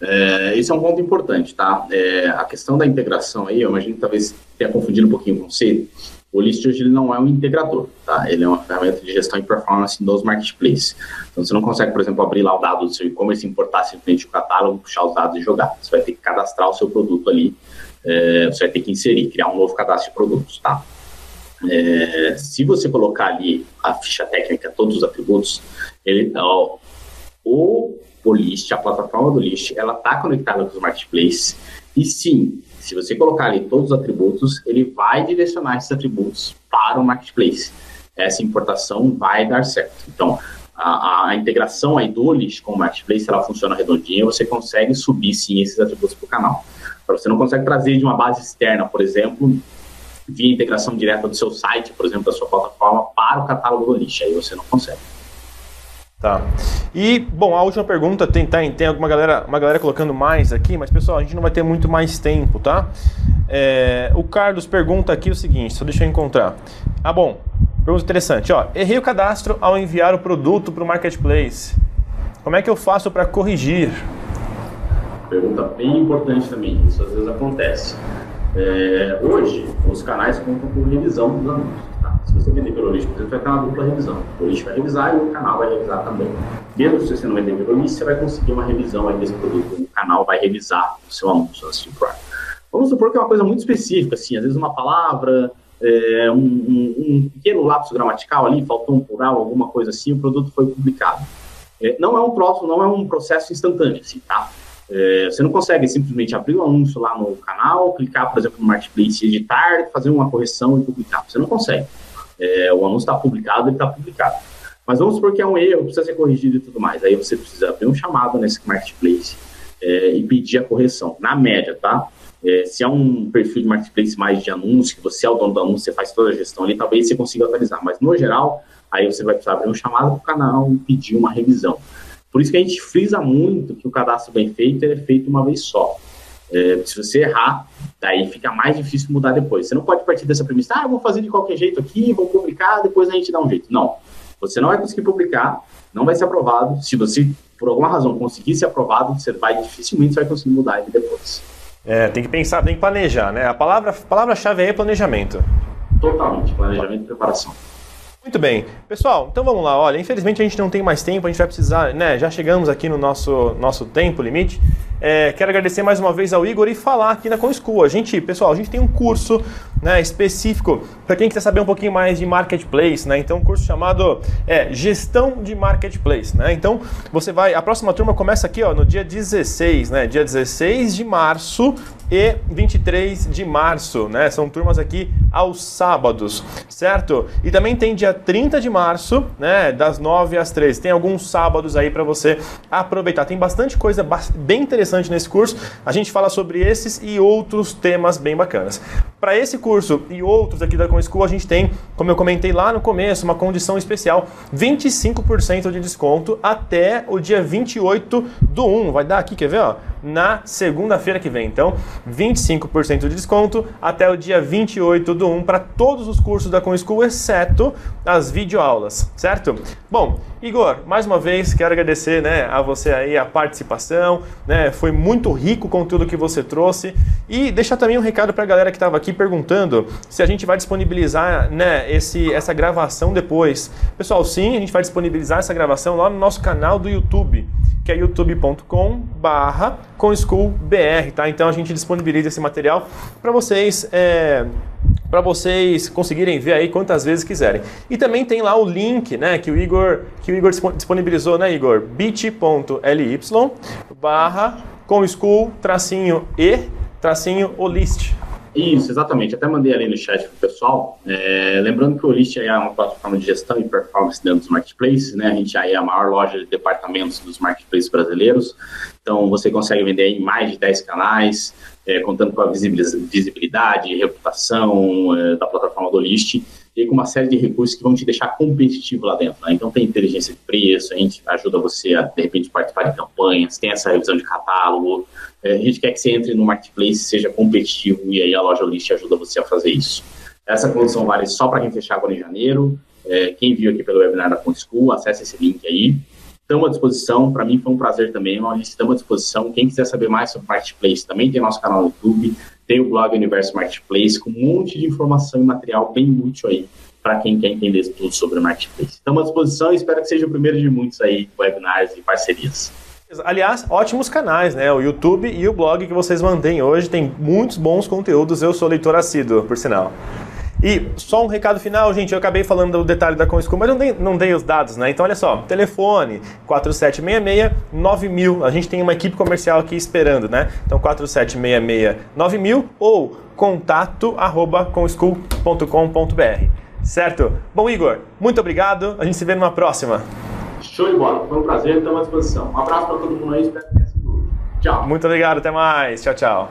É, esse é um ponto importante, tá? É, a questão da integração aí, eu imagino que talvez tenha confundido um pouquinho o conceito. O List hoje ele não é um integrador, tá? Ele é uma ferramenta de gestão e performance dos marketplaces. Então você não consegue, por exemplo, abrir lá o dado do seu e-commerce, importar simplesmente o catálogo, puxar os dados e jogar. Você vai ter que cadastrar o seu produto ali, é, você vai ter que inserir, criar um novo cadastro de produtos, tá? É, se você colocar ali a ficha técnica, todos os atributos, ele, ó, o, o List, a plataforma do List, ela está conectada com os marketplaces e sim, se você colocar ali todos os atributos, ele vai direcionar esses atributos para o marketplace. Essa importação vai dar certo. Então, a, a integração aí do list com o marketplace, ela funciona redondinha, você consegue subir sim esses atributos para o canal. Você não consegue trazer de uma base externa, por exemplo, via integração direta do seu site, por exemplo, da sua plataforma, para o catálogo do list. Aí você não consegue. Tá. E, bom, a última pergunta, tem, tem, tem alguma galera, uma galera colocando mais aqui, mas pessoal, a gente não vai ter muito mais tempo, tá? É, o Carlos pergunta aqui o seguinte, só deixa eu encontrar. Ah, bom, pergunta interessante, ó. Errei o cadastro ao enviar o produto para o marketplace. Como é que eu faço para corrigir? Pergunta bem importante também, isso às vezes acontece. É, hoje, os canais contam com revisão dos anúncios. Se você vender pelo lixo, você vai ter uma dupla revisão. O lixo vai revisar e o canal vai revisar também. Mesmo se você não vender pelo lixo, você vai conseguir uma revisão aí desse produto. O canal vai revisar o seu anúncio antes de ar. Vamos supor que é uma coisa muito específica, assim, às vezes uma palavra, é, um, um, um, pequeno lapso gramatical ali, faltou um plural, alguma coisa assim, o produto foi publicado. É, não é um troço, não é um processo instantâneo, assim, tá? É, você não consegue simplesmente abrir o um anúncio lá no canal, clicar, por exemplo, no Marketplace, editar, fazer uma correção e publicar. Você não consegue. É, o anúncio está publicado, ele está publicado. Mas vamos supor que é um erro, precisa ser corrigido e tudo mais. Aí você precisa abrir um chamado nesse marketplace é, e pedir a correção. Na média, tá? É, se é um perfil de marketplace mais de anúncio, que você é o dono do anúncio, você faz toda a gestão ali, talvez você consiga atualizar. Mas no geral, aí você vai precisar abrir um chamado para o canal e pedir uma revisão. Por isso que a gente frisa muito que o cadastro bem feito é feito uma vez só. É, se você errar, daí fica mais difícil mudar depois. Você não pode partir dessa premissa, ah, eu vou fazer de qualquer jeito aqui, vou publicar, depois a gente dá um jeito. Não. Você não vai conseguir publicar, não vai ser aprovado. Se você, por alguma razão, conseguir ser aprovado, você vai dificilmente você vai conseguir mudar ele depois. É, tem que pensar, tem que planejar, né? A palavra, palavra-chave aí é planejamento. Totalmente, planejamento e preparação. Muito bem. Pessoal, então vamos lá. Olha, infelizmente a gente não tem mais tempo, a gente vai precisar, né? Já chegamos aqui no nosso, nosso tempo limite. É, quero agradecer mais uma vez ao Igor e falar aqui na ComSchool. A gente, pessoal, a gente tem um curso né, específico para quem quiser saber um pouquinho mais de marketplace, né? Então, um curso chamado é, Gestão de Marketplace, né? Então, você vai. A próxima turma começa aqui, ó, no dia 16, né? Dia 16 de março e 23 de março, né? São turmas aqui aos sábados, certo? E também tem dia 30 de março, né? Das 9 às 13. Tem alguns sábados aí para você aproveitar. Tem bastante coisa bem interessante nesse curso. A gente fala sobre esses e outros temas bem bacanas. Para esse curso e outros aqui da ComSchool, a gente tem, como eu comentei lá no começo, uma condição especial, 25% de desconto até o dia 28 do 1. Vai dar aqui, quer ver? Ó? Na segunda-feira que vem. Então, 25% de desconto até o dia 28 do 1 para todos os cursos da ComSchool, exceto as videoaulas, certo? Bom, Igor, mais uma vez quero agradecer né, a você aí a participação, né, foi muito rico o conteúdo que você trouxe e deixar também um recado para a galera que estava aqui perguntando se a gente vai disponibilizar né, esse, essa gravação depois. Pessoal, sim, a gente vai disponibilizar essa gravação lá no nosso canal do YouTube que é youtube.com barra tá? Então a gente disponibiliza esse material para vocês é, para vocês conseguirem ver aí quantas vezes quiserem. E também tem lá o link, né, que o Igor, que o Igor disponibilizou, né, Igor? bit.ly barra com school tracinho e tracinho o list. Isso, exatamente. Até mandei ali no chat pro pessoal. É, lembrando que o List é uma plataforma de gestão e performance dentro dos marketplaces, né? A gente aí é a maior loja de departamentos dos marketplaces brasileiros. Então, você consegue vender em mais de 10 canais, é, contando com a visibilidade, reputação é, da plataforma do List e com uma série de recursos que vão te deixar competitivo lá dentro. Né? Então, tem inteligência de preço, a gente ajuda você a, de repente, participar de campanhas, tem essa revisão de catálogo, é, a gente quer que você entre no marketplace, seja competitivo e aí a loja List ajuda você a fazer isso. Essa condição vale só para quem fechar agora em janeiro. É, quem viu aqui pelo webinar da Ponte School, acesse esse link aí. Estamos à disposição, para mim foi um prazer também, nós estamos à disposição. Quem quiser saber mais sobre Marketplace, também tem nosso canal no YouTube, tem o blog Universo Marketplace, com um monte de informação e material bem útil aí para quem quer entender tudo sobre Marketplace. Estamos à disposição e espero que seja o primeiro de muitos aí, webinars e parcerias. Aliás, ótimos canais, né? O YouTube e o blog que vocês mantêm hoje tem muitos bons conteúdos. Eu sou leitor assíduo, por sinal. E só um recado final, gente. Eu acabei falando do detalhe da ComSchool, mas não dei, não dei os dados, né? Então, olha só: telefone 4766-9000. A gente tem uma equipe comercial aqui esperando, né? Então, 4766-9000 ou contato arroba comschool.com.br. Certo? Bom, Igor, muito obrigado. A gente se vê numa próxima. Show de bola. Foi um prazer, estamos à disposição. Um abraço para todo mundo aí, espero que tenha sido. Tchau. Muito obrigado, até mais. Tchau, tchau.